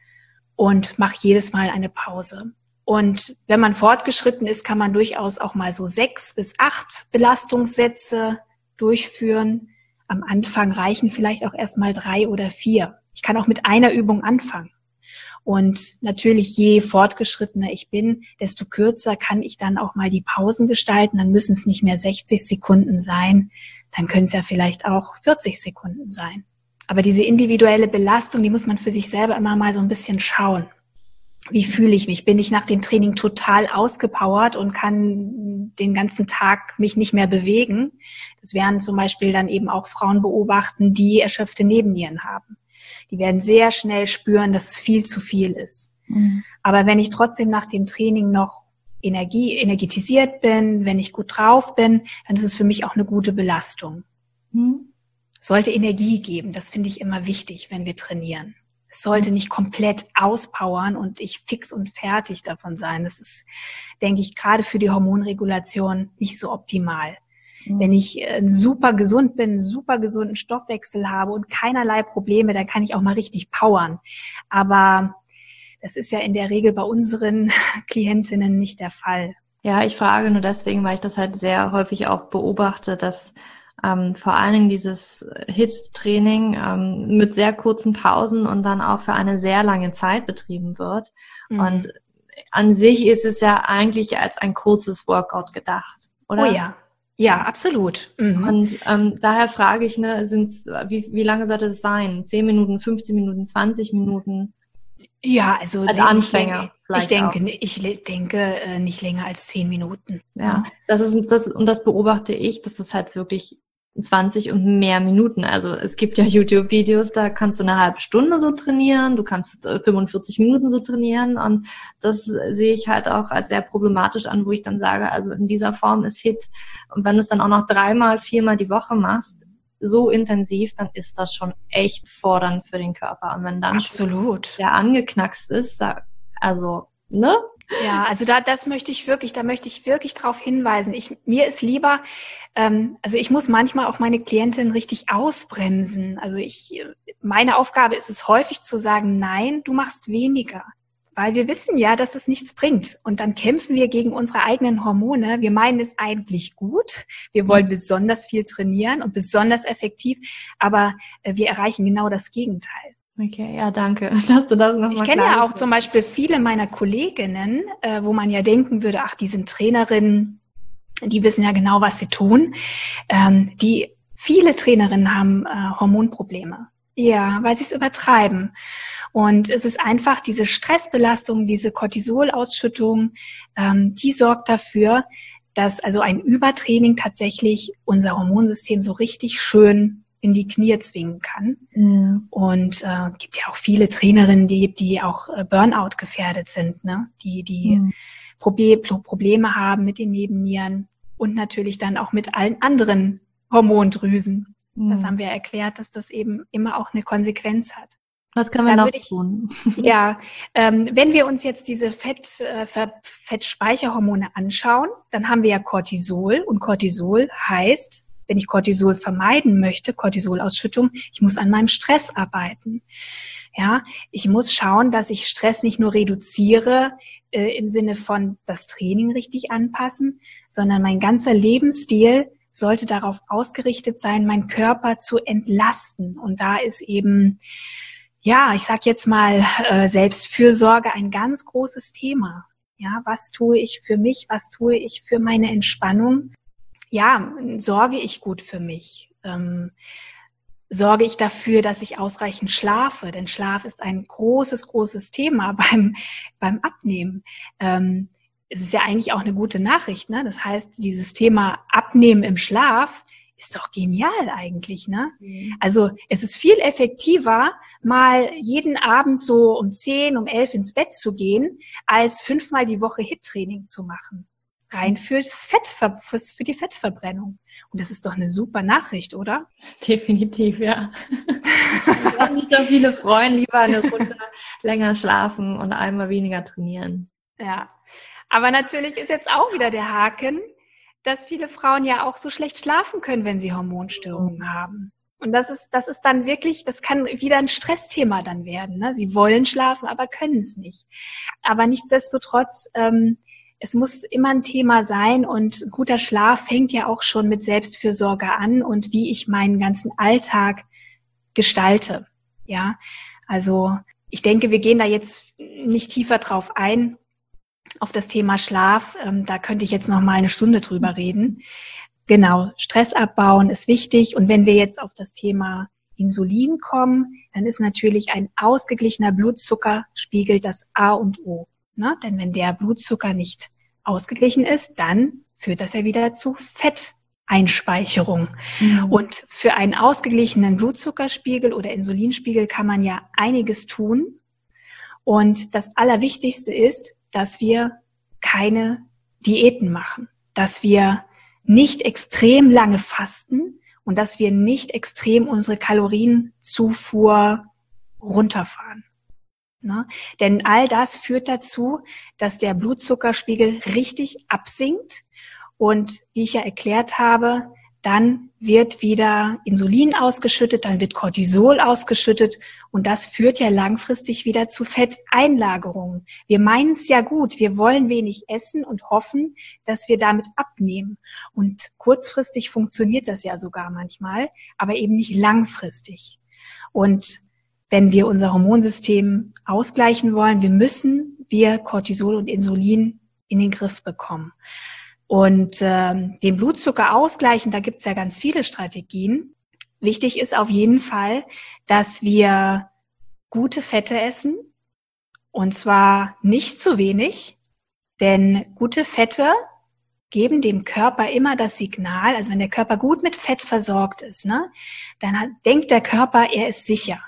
und mache jedes Mal eine Pause. Und wenn man fortgeschritten ist, kann man durchaus auch mal so sechs bis acht Belastungssätze durchführen. Am Anfang reichen vielleicht auch erst mal drei oder vier. Ich kann auch mit einer Übung anfangen. Und natürlich, je fortgeschrittener ich bin, desto kürzer kann ich dann auch mal die Pausen gestalten. Dann müssen es nicht mehr 60 Sekunden sein. Dann können es ja vielleicht auch 40 Sekunden sein. Aber diese individuelle Belastung, die muss man für sich selber immer mal so ein bisschen schauen. Wie fühle ich mich? Bin ich nach dem Training total ausgepowert und kann den ganzen Tag mich nicht mehr bewegen? Das werden zum Beispiel dann eben auch Frauen beobachten, die erschöpfte Nebennieren haben. Die werden sehr schnell spüren, dass es viel zu viel ist. Mhm. Aber wenn ich trotzdem nach dem Training noch Energie, energetisiert bin, wenn ich gut drauf bin, dann ist es für mich auch eine gute Belastung. Mhm. Sollte Energie geben, das finde ich immer wichtig, wenn wir trainieren. Es sollte nicht komplett auspowern und ich fix und fertig davon sein. Das ist, denke ich, gerade für die Hormonregulation nicht so optimal. Mhm. Wenn ich äh, super gesund bin, super gesunden Stoffwechsel habe und keinerlei Probleme, dann kann ich auch mal richtig powern. Aber das ist ja in der Regel bei unseren Klientinnen nicht der Fall. Ja, ich frage nur deswegen, weil ich das halt sehr häufig auch beobachte, dass ähm, vor allen Dingen dieses HIT-Training ähm, mit sehr kurzen Pausen und dann auch für eine sehr lange Zeit betrieben wird. Mhm. Und an sich ist es ja eigentlich als ein kurzes Workout gedacht, oder? Oh ja. Ja, absolut. Mhm. Und ähm, daher frage ich, ne, sind's, wie, wie lange sollte es sein? Zehn Minuten, 15 Minuten, 20 Minuten? Ja, also als Anfänger. Ich denke, ich denke äh, nicht länger als zehn Minuten. Ja, das ist das und das beobachte ich, dass es halt wirklich 20 und mehr Minuten. Also es gibt ja YouTube-Videos, da kannst du eine halbe Stunde so trainieren, du kannst 45 äh, Minuten so trainieren und das sehe ich halt auch als sehr problematisch an, wo ich dann sage, also in dieser Form ist Hit und wenn du es dann auch noch dreimal, viermal die Woche machst, so intensiv, dann ist das schon echt fordernd für den Körper. Und wenn dann Absolut. der angeknackst ist, also, ne? Ja, also da, das möchte ich wirklich, da möchte ich wirklich darauf hinweisen. Ich, mir ist lieber, ähm, also ich muss manchmal auch meine Klientin richtig ausbremsen. Also ich, meine Aufgabe ist es häufig zu sagen, nein, du machst weniger. Weil wir wissen ja, dass es nichts bringt. Und dann kämpfen wir gegen unsere eigenen Hormone. Wir meinen es eigentlich gut. Wir wollen besonders viel trainieren und besonders effektiv. Aber äh, wir erreichen genau das Gegenteil. Okay, ja, danke, dass du das nochmal Ich kenne ja auch zum Beispiel viele meiner Kolleginnen, äh, wo man ja denken würde, ach, die sind Trainerinnen, die wissen ja genau, was sie tun. Ähm, die viele Trainerinnen haben äh, Hormonprobleme. Ja, weil sie es übertreiben. Und es ist einfach diese Stressbelastung, diese Cortisolausschüttung, ähm, die sorgt dafür, dass also ein Übertraining tatsächlich unser Hormonsystem so richtig schön in die Knie zwingen kann. Mhm. Und äh, gibt ja auch viele Trainerinnen, die, die auch äh, Burnout gefährdet sind, ne? die, die mhm. Probe Probleme haben mit den Nebennieren und natürlich dann auch mit allen anderen Hormondrüsen. Mhm. Das haben wir erklärt, dass das eben immer auch eine Konsequenz hat. Was können wir da noch ich, tun? Ja, ähm, wenn wir uns jetzt diese Fett, äh, Fettspeicherhormone anschauen, dann haben wir ja Cortisol und Cortisol heißt wenn ich Cortisol vermeiden möchte, Cortisolausschüttung, ich muss an meinem Stress arbeiten. Ja, ich muss schauen, dass ich Stress nicht nur reduziere äh, im Sinne von das Training richtig anpassen, sondern mein ganzer Lebensstil sollte darauf ausgerichtet sein, meinen Körper zu entlasten. Und da ist eben, ja, ich sag jetzt mal, äh, Selbstfürsorge ein ganz großes Thema. Ja, was tue ich für mich? Was tue ich für meine Entspannung? Ja, sorge ich gut für mich? Ähm, sorge ich dafür, dass ich ausreichend schlafe? Denn Schlaf ist ein großes, großes Thema beim, beim Abnehmen. Ähm, es ist ja eigentlich auch eine gute Nachricht. Ne? Das heißt, dieses Thema Abnehmen im Schlaf ist doch genial eigentlich, ne? Mhm. Also es ist viel effektiver, mal jeden Abend so um zehn, um elf ins Bett zu gehen, als fünfmal die Woche Hit-Training zu machen rein fürs Fett, fürs, für die Fettverbrennung. Und das ist doch eine super Nachricht, oder? Definitiv, ja. Werden sich doch viele freuen, lieber eine Runde länger schlafen und einmal weniger trainieren. Ja. Aber natürlich ist jetzt auch wieder der Haken, dass viele Frauen ja auch so schlecht schlafen können, wenn sie Hormonstörungen haben. Und das ist, das ist dann wirklich, das kann wieder ein Stressthema dann werden. Ne? Sie wollen schlafen, aber können es nicht. Aber nichtsdestotrotz ähm, es muss immer ein Thema sein und guter Schlaf fängt ja auch schon mit Selbstfürsorge an und wie ich meinen ganzen Alltag gestalte. Ja, also ich denke, wir gehen da jetzt nicht tiefer drauf ein auf das Thema Schlaf. Ähm, da könnte ich jetzt noch mal eine Stunde drüber reden. Genau, Stress abbauen ist wichtig und wenn wir jetzt auf das Thema Insulin kommen, dann ist natürlich ein ausgeglichener Blutzuckerspiegel das A und O. Ne? Denn wenn der Blutzucker nicht ausgeglichen ist, dann führt das ja wieder zu Fetteinspeicherung. Mhm. Und für einen ausgeglichenen Blutzuckerspiegel oder Insulinspiegel kann man ja einiges tun. Und das Allerwichtigste ist, dass wir keine Diäten machen, dass wir nicht extrem lange fasten und dass wir nicht extrem unsere Kalorienzufuhr runterfahren. Ne? Denn all das führt dazu, dass der Blutzuckerspiegel richtig absinkt und wie ich ja erklärt habe, dann wird wieder Insulin ausgeschüttet, dann wird Cortisol ausgeschüttet und das führt ja langfristig wieder zu Fetteinlagerungen. Wir meinen es ja gut, wir wollen wenig essen und hoffen, dass wir damit abnehmen. Und kurzfristig funktioniert das ja sogar manchmal, aber eben nicht langfristig. Und wenn wir unser Hormonsystem ausgleichen wollen, wir müssen wir Cortisol und Insulin in den Griff bekommen. Und ähm, den Blutzucker ausgleichen, da gibt's ja ganz viele Strategien. Wichtig ist auf jeden Fall, dass wir gute Fette essen. Und zwar nicht zu wenig, denn gute Fette geben dem Körper immer das Signal, also wenn der Körper gut mit Fett versorgt ist, ne, dann denkt der Körper, er ist sicher.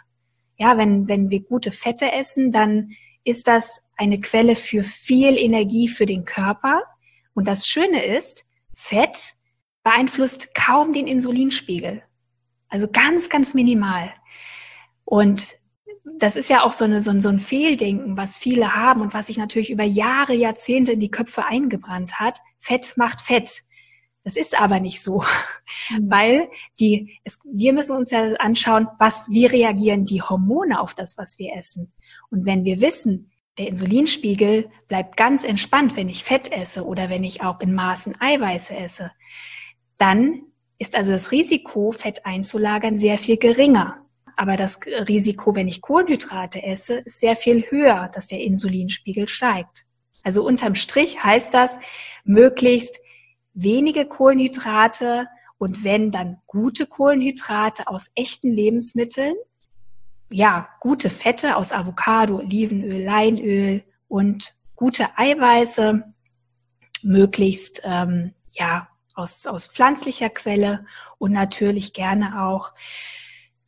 Ja, wenn, wenn wir gute Fette essen, dann ist das eine Quelle für viel Energie für den Körper und das Schöne ist, Fett beeinflusst kaum den Insulinspiegel. Also ganz, ganz minimal. Und das ist ja auch so, eine, so, so ein Fehldenken, was viele haben und was sich natürlich über Jahre, Jahrzehnte in die Köpfe eingebrannt hat. Fett macht Fett. Das ist aber nicht so, mhm. weil die, es, wir müssen uns ja anschauen, was, wie reagieren die Hormone auf das, was wir essen. Und wenn wir wissen, der Insulinspiegel bleibt ganz entspannt, wenn ich Fett esse oder wenn ich auch in Maßen Eiweiße esse. Dann ist also das Risiko, Fett einzulagern, sehr viel geringer. Aber das Risiko, wenn ich Kohlenhydrate esse, ist sehr viel höher, dass der Insulinspiegel steigt. Also unterm Strich heißt das, möglichst wenige Kohlenhydrate und wenn dann gute Kohlenhydrate aus echten Lebensmitteln ja, gute Fette aus Avocado, Olivenöl, Leinöl und gute Eiweiße, möglichst ähm, ja aus, aus pflanzlicher Quelle und natürlich gerne auch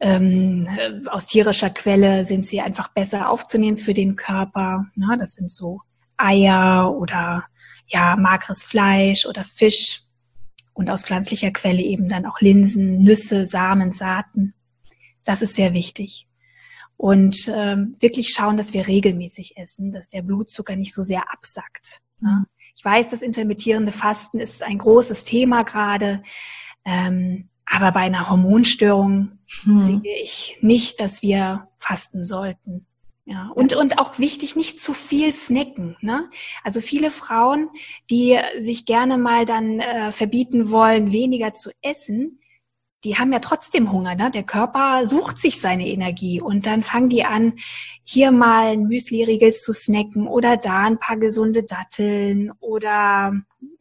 ähm, aus tierischer Quelle sind sie einfach besser aufzunehmen für den Körper. Na, das sind so Eier oder ja mageres Fleisch oder Fisch und aus pflanzlicher Quelle eben dann auch Linsen, Nüsse, Samen, Saaten. Das ist sehr wichtig und ähm, wirklich schauen, dass wir regelmäßig essen, dass der Blutzucker nicht so sehr absackt. Ne? Ich weiß, das intermittierende Fasten ist ein großes Thema gerade, ähm, aber bei einer Hormonstörung hm. sehe ich nicht, dass wir fasten sollten. Ja, und, und auch wichtig, nicht zu viel snacken. Ne? Also viele Frauen, die sich gerne mal dann äh, verbieten wollen, weniger zu essen, die haben ja trotzdem Hunger. Ne? Der Körper sucht sich seine Energie und dann fangen die an, hier mal ein Müsli-Riegel zu snacken oder da ein paar gesunde Datteln oder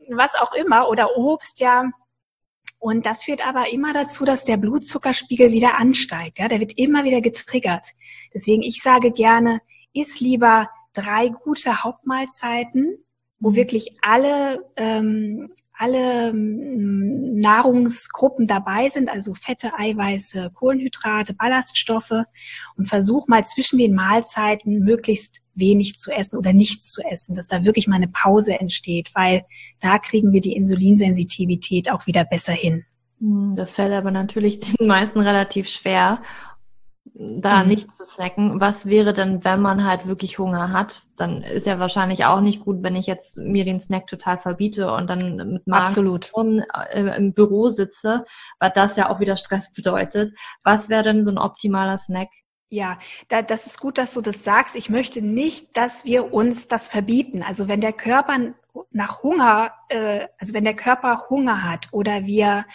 was auch immer oder Obst, ja. Und das führt aber immer dazu, dass der Blutzuckerspiegel wieder ansteigt. Ja? Der wird immer wieder getriggert. Deswegen, ich sage gerne, iss lieber drei gute Hauptmahlzeiten, wo wirklich alle ähm, alle ähm, Nahrungsgruppen dabei sind, also Fette, Eiweiße, Kohlenhydrate, Ballaststoffe und versuch mal zwischen den Mahlzeiten möglichst wenig zu essen oder nichts zu essen, dass da wirklich mal eine Pause entsteht, weil da kriegen wir die Insulinsensitivität auch wieder besser hin. Hm, das fällt aber natürlich den meisten relativ schwer da mhm. nicht zu snacken. Was wäre denn, wenn man halt wirklich Hunger hat? Dann ist ja wahrscheinlich auch nicht gut, wenn ich jetzt mir den Snack total verbiete und dann mit Magen Absolut. Äh, im Büro sitze, weil das ja auch wieder Stress bedeutet. Was wäre denn so ein optimaler Snack? Ja, da, das ist gut, dass du das sagst. Ich möchte nicht, dass wir uns das verbieten. Also wenn der Körper nach Hunger, äh, also wenn der Körper Hunger hat oder wir,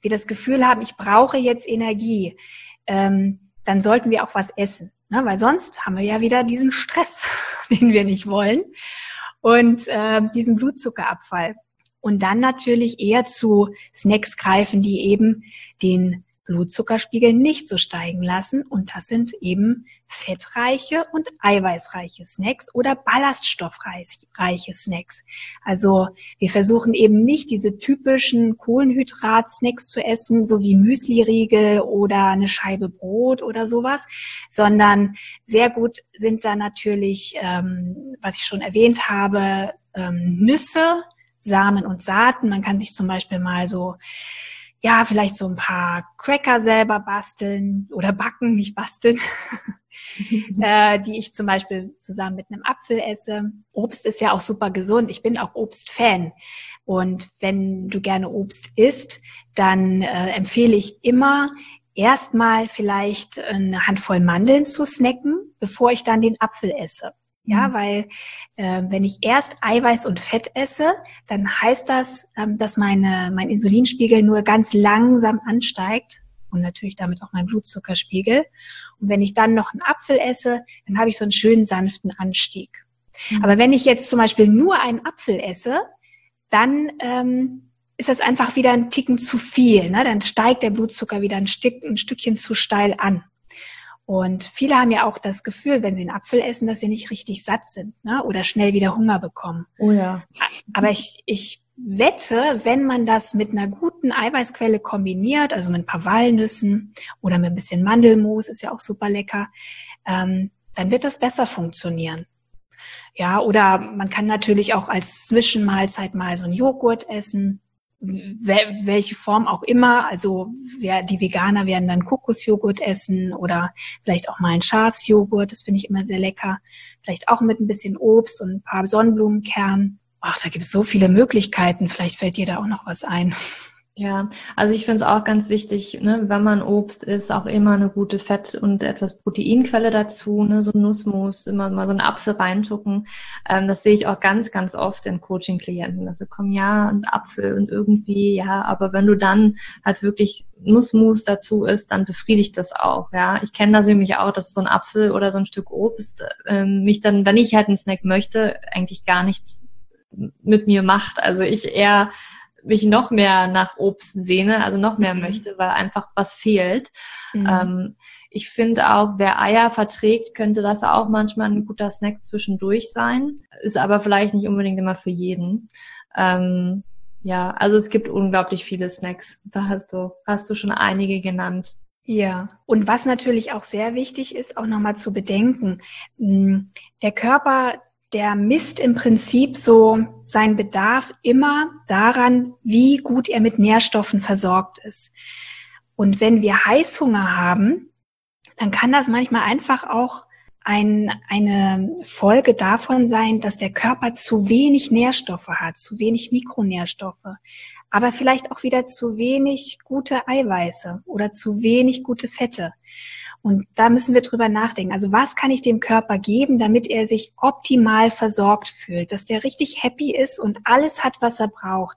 wir das Gefühl haben, ich brauche jetzt Energie, ähm, dann sollten wir auch was essen. Ne? Weil sonst haben wir ja wieder diesen Stress, den wir nicht wollen und äh, diesen Blutzuckerabfall. Und dann natürlich eher zu Snacks greifen, die eben den Blutzuckerspiegel nicht so steigen lassen. Und das sind eben fettreiche und eiweißreiche Snacks oder ballaststoffreiche Snacks. Also wir versuchen eben nicht diese typischen Kohlenhydrat-Snacks zu essen, so wie Müsli-Riegel oder eine Scheibe Brot oder sowas, sondern sehr gut sind da natürlich, ähm, was ich schon erwähnt habe, ähm, Nüsse, Samen und Saaten. Man kann sich zum Beispiel mal so ja, vielleicht so ein paar Cracker selber basteln oder backen, nicht basteln, äh, die ich zum Beispiel zusammen mit einem Apfel esse. Obst ist ja auch super gesund. Ich bin auch Obstfan. Und wenn du gerne Obst isst, dann äh, empfehle ich immer, erstmal vielleicht eine Handvoll Mandeln zu snacken, bevor ich dann den Apfel esse. Ja, mhm. weil äh, wenn ich erst Eiweiß und Fett esse, dann heißt das, ähm, dass meine, mein Insulinspiegel nur ganz langsam ansteigt und natürlich damit auch mein Blutzuckerspiegel. Und wenn ich dann noch einen Apfel esse, dann habe ich so einen schönen sanften Anstieg. Mhm. Aber wenn ich jetzt zum Beispiel nur einen Apfel esse, dann ähm, ist das einfach wieder ein Ticken zu viel. Ne? Dann steigt der Blutzucker wieder ein, Stück, ein Stückchen zu steil an. Und viele haben ja auch das Gefühl, wenn sie einen Apfel essen, dass sie nicht richtig satt sind ne? oder schnell wieder Hunger bekommen. Oh ja. Aber ich, ich wette, wenn man das mit einer guten Eiweißquelle kombiniert, also mit ein paar Walnüssen oder mit ein bisschen Mandelmus, ist ja auch super lecker, ähm, dann wird das besser funktionieren. Ja, oder man kann natürlich auch als Zwischenmahlzeit mal so einen Joghurt essen welche Form auch immer. Also wer, die Veganer werden dann Kokosjoghurt essen oder vielleicht auch mal ein Schafsjoghurt. Das finde ich immer sehr lecker. Vielleicht auch mit ein bisschen Obst und ein paar Sonnenblumenkernen. Ach, da gibt es so viele Möglichkeiten. Vielleicht fällt dir da auch noch was ein. Ja, also ich finde es auch ganz wichtig, ne, wenn man Obst isst, auch immer eine gute Fett- und etwas Proteinquelle dazu, ne, so Nussmus, immer mal so einen Apfel reintucken. Ähm, das sehe ich auch ganz, ganz oft in Coaching-Klienten. Also komm, ja, und Apfel und irgendwie, ja, aber wenn du dann halt wirklich Nussmus dazu isst, dann befriedigt das auch, ja. Ich kenne das nämlich auch, dass so ein Apfel oder so ein Stück Obst ähm, mich dann, wenn ich halt einen Snack möchte, eigentlich gar nichts mit mir macht. Also ich eher mich noch mehr nach Obst sehne, also noch mehr mhm. möchte, weil einfach was fehlt. Mhm. Ähm, ich finde auch, wer Eier verträgt, könnte das auch manchmal ein guter Snack zwischendurch sein. Ist aber vielleicht nicht unbedingt immer für jeden. Ähm, ja, also es gibt unglaublich viele Snacks. Da hast du, hast du schon einige genannt. Ja, und was natürlich auch sehr wichtig ist, auch nochmal zu bedenken, der Körper, der misst im Prinzip so seinen Bedarf immer daran, wie gut er mit Nährstoffen versorgt ist. Und wenn wir Heißhunger haben, dann kann das manchmal einfach auch ein, eine Folge davon sein, dass der Körper zu wenig Nährstoffe hat, zu wenig Mikronährstoffe, aber vielleicht auch wieder zu wenig gute Eiweiße oder zu wenig gute Fette. Und da müssen wir drüber nachdenken. Also was kann ich dem Körper geben, damit er sich optimal versorgt fühlt, dass der richtig happy ist und alles hat, was er braucht.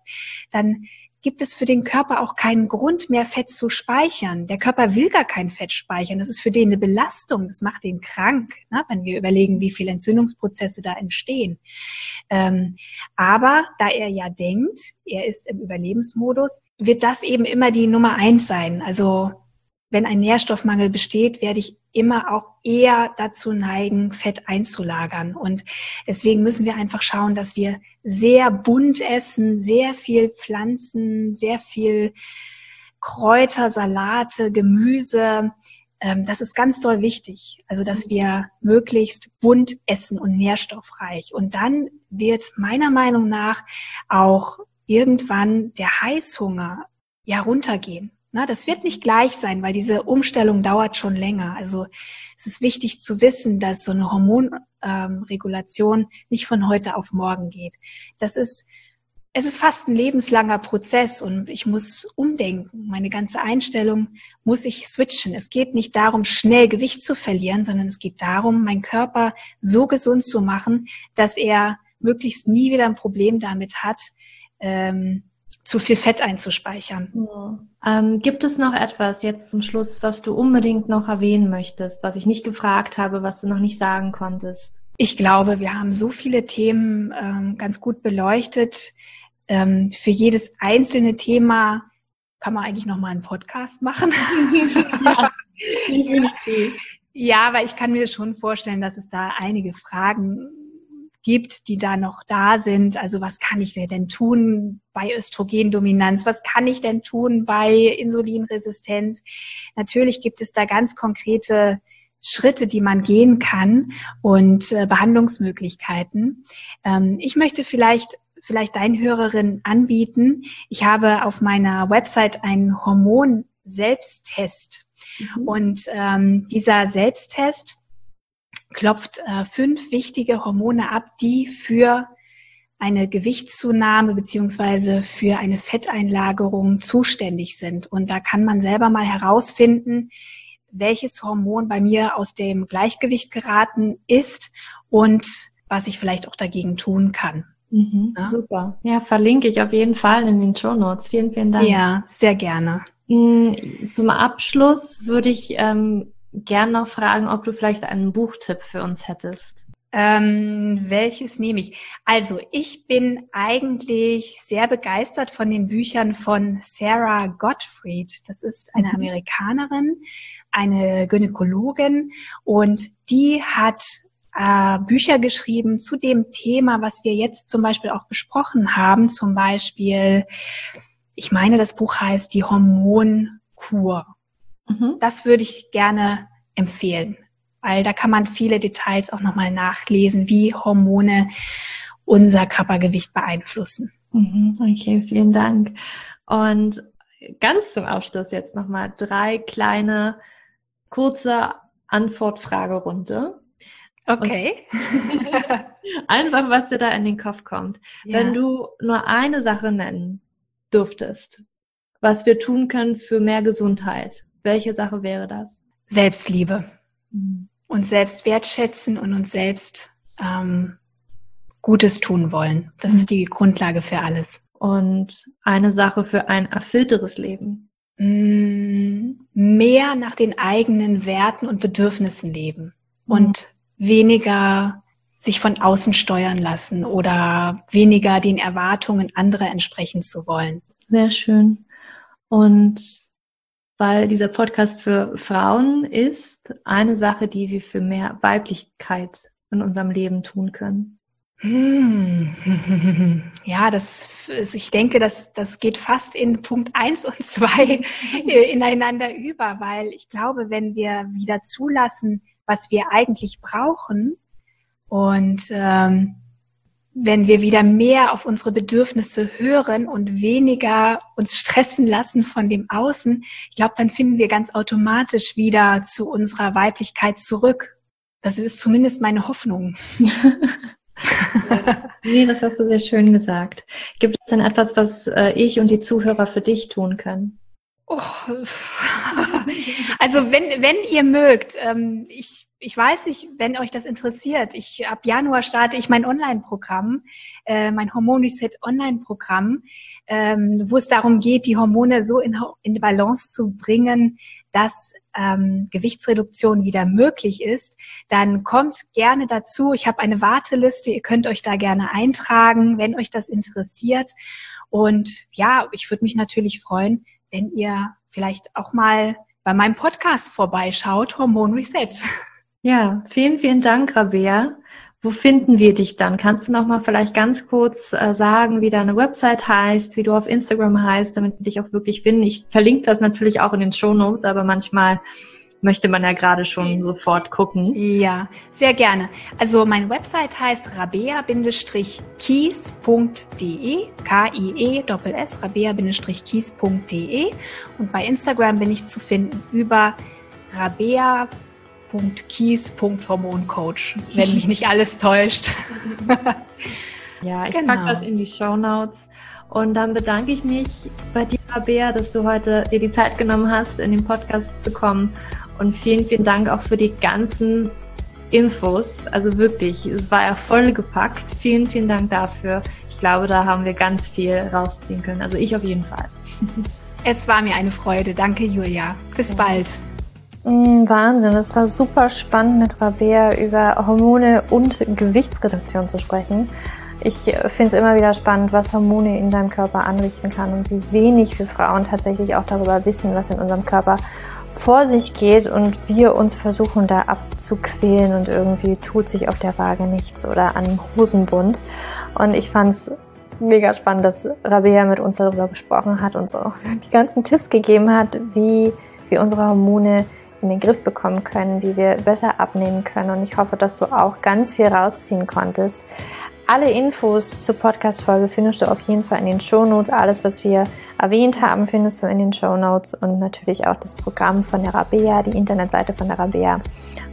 Dann gibt es für den Körper auch keinen Grund mehr, Fett zu speichern. Der Körper will gar kein Fett speichern. Das ist für den eine Belastung. Das macht den krank, ne? wenn wir überlegen, wie viele Entzündungsprozesse da entstehen. Ähm, aber da er ja denkt, er ist im Überlebensmodus, wird das eben immer die Nummer eins sein. Also wenn ein Nährstoffmangel besteht, werde ich immer auch eher dazu neigen, Fett einzulagern. Und deswegen müssen wir einfach schauen, dass wir sehr bunt essen, sehr viel Pflanzen, sehr viel Kräuter, Salate, Gemüse. Ähm, das ist ganz doll wichtig. Also, dass wir möglichst bunt essen und nährstoffreich. Und dann wird meiner Meinung nach auch irgendwann der Heißhunger ja runtergehen. Na, das wird nicht gleich sein, weil diese Umstellung dauert schon länger. Also es ist wichtig zu wissen, dass so eine Hormonregulation ähm, nicht von heute auf morgen geht. Das ist, es ist fast ein lebenslanger Prozess und ich muss umdenken. Meine ganze Einstellung muss ich switchen. Es geht nicht darum, schnell Gewicht zu verlieren, sondern es geht darum, meinen Körper so gesund zu machen, dass er möglichst nie wieder ein Problem damit hat, ähm, zu viel Fett einzuspeichern. Ja. Ähm, gibt es noch etwas jetzt zum Schluss, was du unbedingt noch erwähnen möchtest, was ich nicht gefragt habe, was du noch nicht sagen konntest? Ich glaube, wir haben so viele Themen ähm, ganz gut beleuchtet. Ähm, für jedes einzelne Thema kann man eigentlich noch mal einen Podcast machen. ja, ja, weil ich kann mir schon vorstellen, dass es da einige Fragen gibt, die da noch da sind. Also was kann ich denn tun bei Östrogendominanz? Was kann ich denn tun bei Insulinresistenz? Natürlich gibt es da ganz konkrete Schritte, die man gehen kann und äh, Behandlungsmöglichkeiten. Ähm, ich möchte vielleicht vielleicht deinen Hörerinnen anbieten. Ich habe auf meiner Website einen Hormon-Selbsttest. Mhm. Und ähm, dieser Selbsttest klopft äh, fünf wichtige Hormone ab, die für eine Gewichtszunahme beziehungsweise für eine Fetteinlagerung zuständig sind. Und da kann man selber mal herausfinden, welches Hormon bei mir aus dem Gleichgewicht geraten ist und was ich vielleicht auch dagegen tun kann. Mhm, ja? Super. Ja, verlinke ich auf jeden Fall in den Show Notes. Vielen, vielen Dank. Ja, sehr gerne. Mm, zum Abschluss würde ich ähm, gern noch fragen, ob du vielleicht einen Buchtipp für uns hättest. Ähm, welches nehme ich? Also ich bin eigentlich sehr begeistert von den Büchern von Sarah Gottfried. Das ist eine mhm. Amerikanerin, eine Gynäkologin und die hat äh, Bücher geschrieben zu dem Thema, was wir jetzt zum Beispiel auch besprochen haben. Zum Beispiel, ich meine, das Buch heißt Die Hormonkur. Mhm. Das würde ich gerne empfehlen, weil da kann man viele Details auch nochmal nachlesen, wie Hormone unser Körpergewicht beeinflussen. Mhm. Okay, vielen Dank. Und ganz zum Abschluss jetzt nochmal drei kleine kurze Antwort-Fragerunde. Okay. Einfach, was dir da in den Kopf kommt. Ja. Wenn du nur eine Sache nennen dürftest, was wir tun können für mehr Gesundheit, welche Sache wäre das? Selbstliebe. Mhm. Uns selbst wertschätzen und uns selbst ähm, Gutes tun wollen. Das mhm. ist die Grundlage für alles. Und eine Sache für ein erfüllteres Leben. Mm, mehr nach den eigenen Werten und Bedürfnissen leben. Mhm. Und weniger sich von außen steuern lassen oder weniger den Erwartungen anderer entsprechen zu wollen. Sehr schön. Und weil dieser Podcast für Frauen ist, eine Sache, die wir für mehr Weiblichkeit in unserem Leben tun können. Hm. Ja, das, ich denke, das, das geht fast in Punkt eins und zwei ineinander über, weil ich glaube, wenn wir wieder zulassen, was wir eigentlich brauchen. Und ähm, wenn wir wieder mehr auf unsere Bedürfnisse hören und weniger uns stressen lassen von dem Außen, ich glaube, dann finden wir ganz automatisch wieder zu unserer Weiblichkeit zurück. Das ist zumindest meine Hoffnung. nee, das hast du sehr schön gesagt. Gibt es denn etwas, was äh, ich und die Zuhörer für dich tun können? Oh. also wenn, wenn ihr mögt, ähm, ich, ich weiß nicht, wenn euch das interessiert. Ich ab Januar starte ich mein Online-Programm, äh, mein Hormon Reset Online-Programm, ähm, wo es darum geht, die Hormone so in, in Balance zu bringen, dass ähm, Gewichtsreduktion wieder möglich ist, dann kommt gerne dazu. Ich habe eine Warteliste, ihr könnt euch da gerne eintragen, wenn euch das interessiert. Und ja, ich würde mich natürlich freuen, wenn ihr vielleicht auch mal bei meinem Podcast vorbeischaut, Hormon Reset. Ja, vielen, vielen Dank, Rabea. Wo finden wir dich dann? Kannst du noch mal vielleicht ganz kurz äh, sagen, wie deine Website heißt, wie du auf Instagram heißt, damit wir dich auch wirklich finden? Ich verlinke das natürlich auch in den Show Notes, aber manchmal möchte man ja gerade schon sofort gucken. Ja, sehr gerne. Also meine Website heißt rabea-kies.de, K-I-E-S-S, rabea-kies.de und bei Instagram bin ich zu finden über rabea.kies.hormoncoach, wenn mich nicht alles täuscht. ja, ich genau. packe das in die Show Notes. Und dann bedanke ich mich bei dir, Rabea, dass du heute dir die Zeit genommen hast, in den Podcast zu kommen und vielen, vielen Dank auch für die ganzen Infos. Also wirklich, es war ja voll gepackt. Vielen, vielen Dank dafür. Ich glaube, da haben wir ganz viel rausziehen können. Also ich auf jeden Fall. Es war mir eine Freude. Danke, Julia. Bis ja. bald. Mm, Wahnsinn, es war super spannend mit Rabea über Hormone und Gewichtsreduktion zu sprechen. Ich finde es immer wieder spannend, was Hormone in deinem Körper anrichten kann und wie wenig wir Frauen tatsächlich auch darüber wissen, was in unserem Körper vor sich geht und wir uns versuchen da abzuquälen und irgendwie tut sich auf der Waage nichts oder an Hosenbund. Und ich fand es mega spannend, dass Rabea mit uns darüber gesprochen hat und so auch die ganzen Tipps gegeben hat, wie wir unsere Hormone in den Griff bekommen können, wie wir besser abnehmen können. Und ich hoffe, dass du auch ganz viel rausziehen konntest. Alle Infos zur Podcast-Folge findest du auf jeden Fall in den Show Notes. Alles, was wir erwähnt haben, findest du in den Show Notes und natürlich auch das Programm von der Rabea, die Internetseite von der Rabea.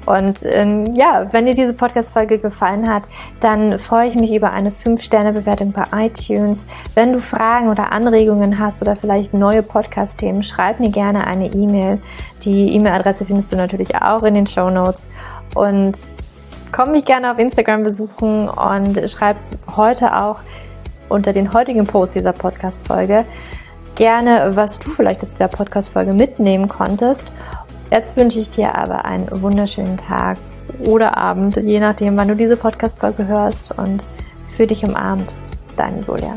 Und ähm, ja, wenn dir diese Podcast-Folge gefallen hat, dann freue ich mich über eine 5-Sterne-Bewertung bei iTunes. Wenn du Fragen oder Anregungen hast oder vielleicht neue Podcast-Themen, schreib mir gerne eine E-Mail. Die E-Mail-Adresse findest du natürlich auch in den Show Notes. Und komm mich gerne auf Instagram besuchen und schreib heute auch unter den heutigen Post dieser Podcast-Folge gerne, was du vielleicht aus dieser Podcast-Folge mitnehmen konntest. Jetzt wünsche ich dir aber einen wunderschönen Tag oder Abend, je nachdem, wann du diese Podcast-Folge hörst und für dich umarmt, deine Julia.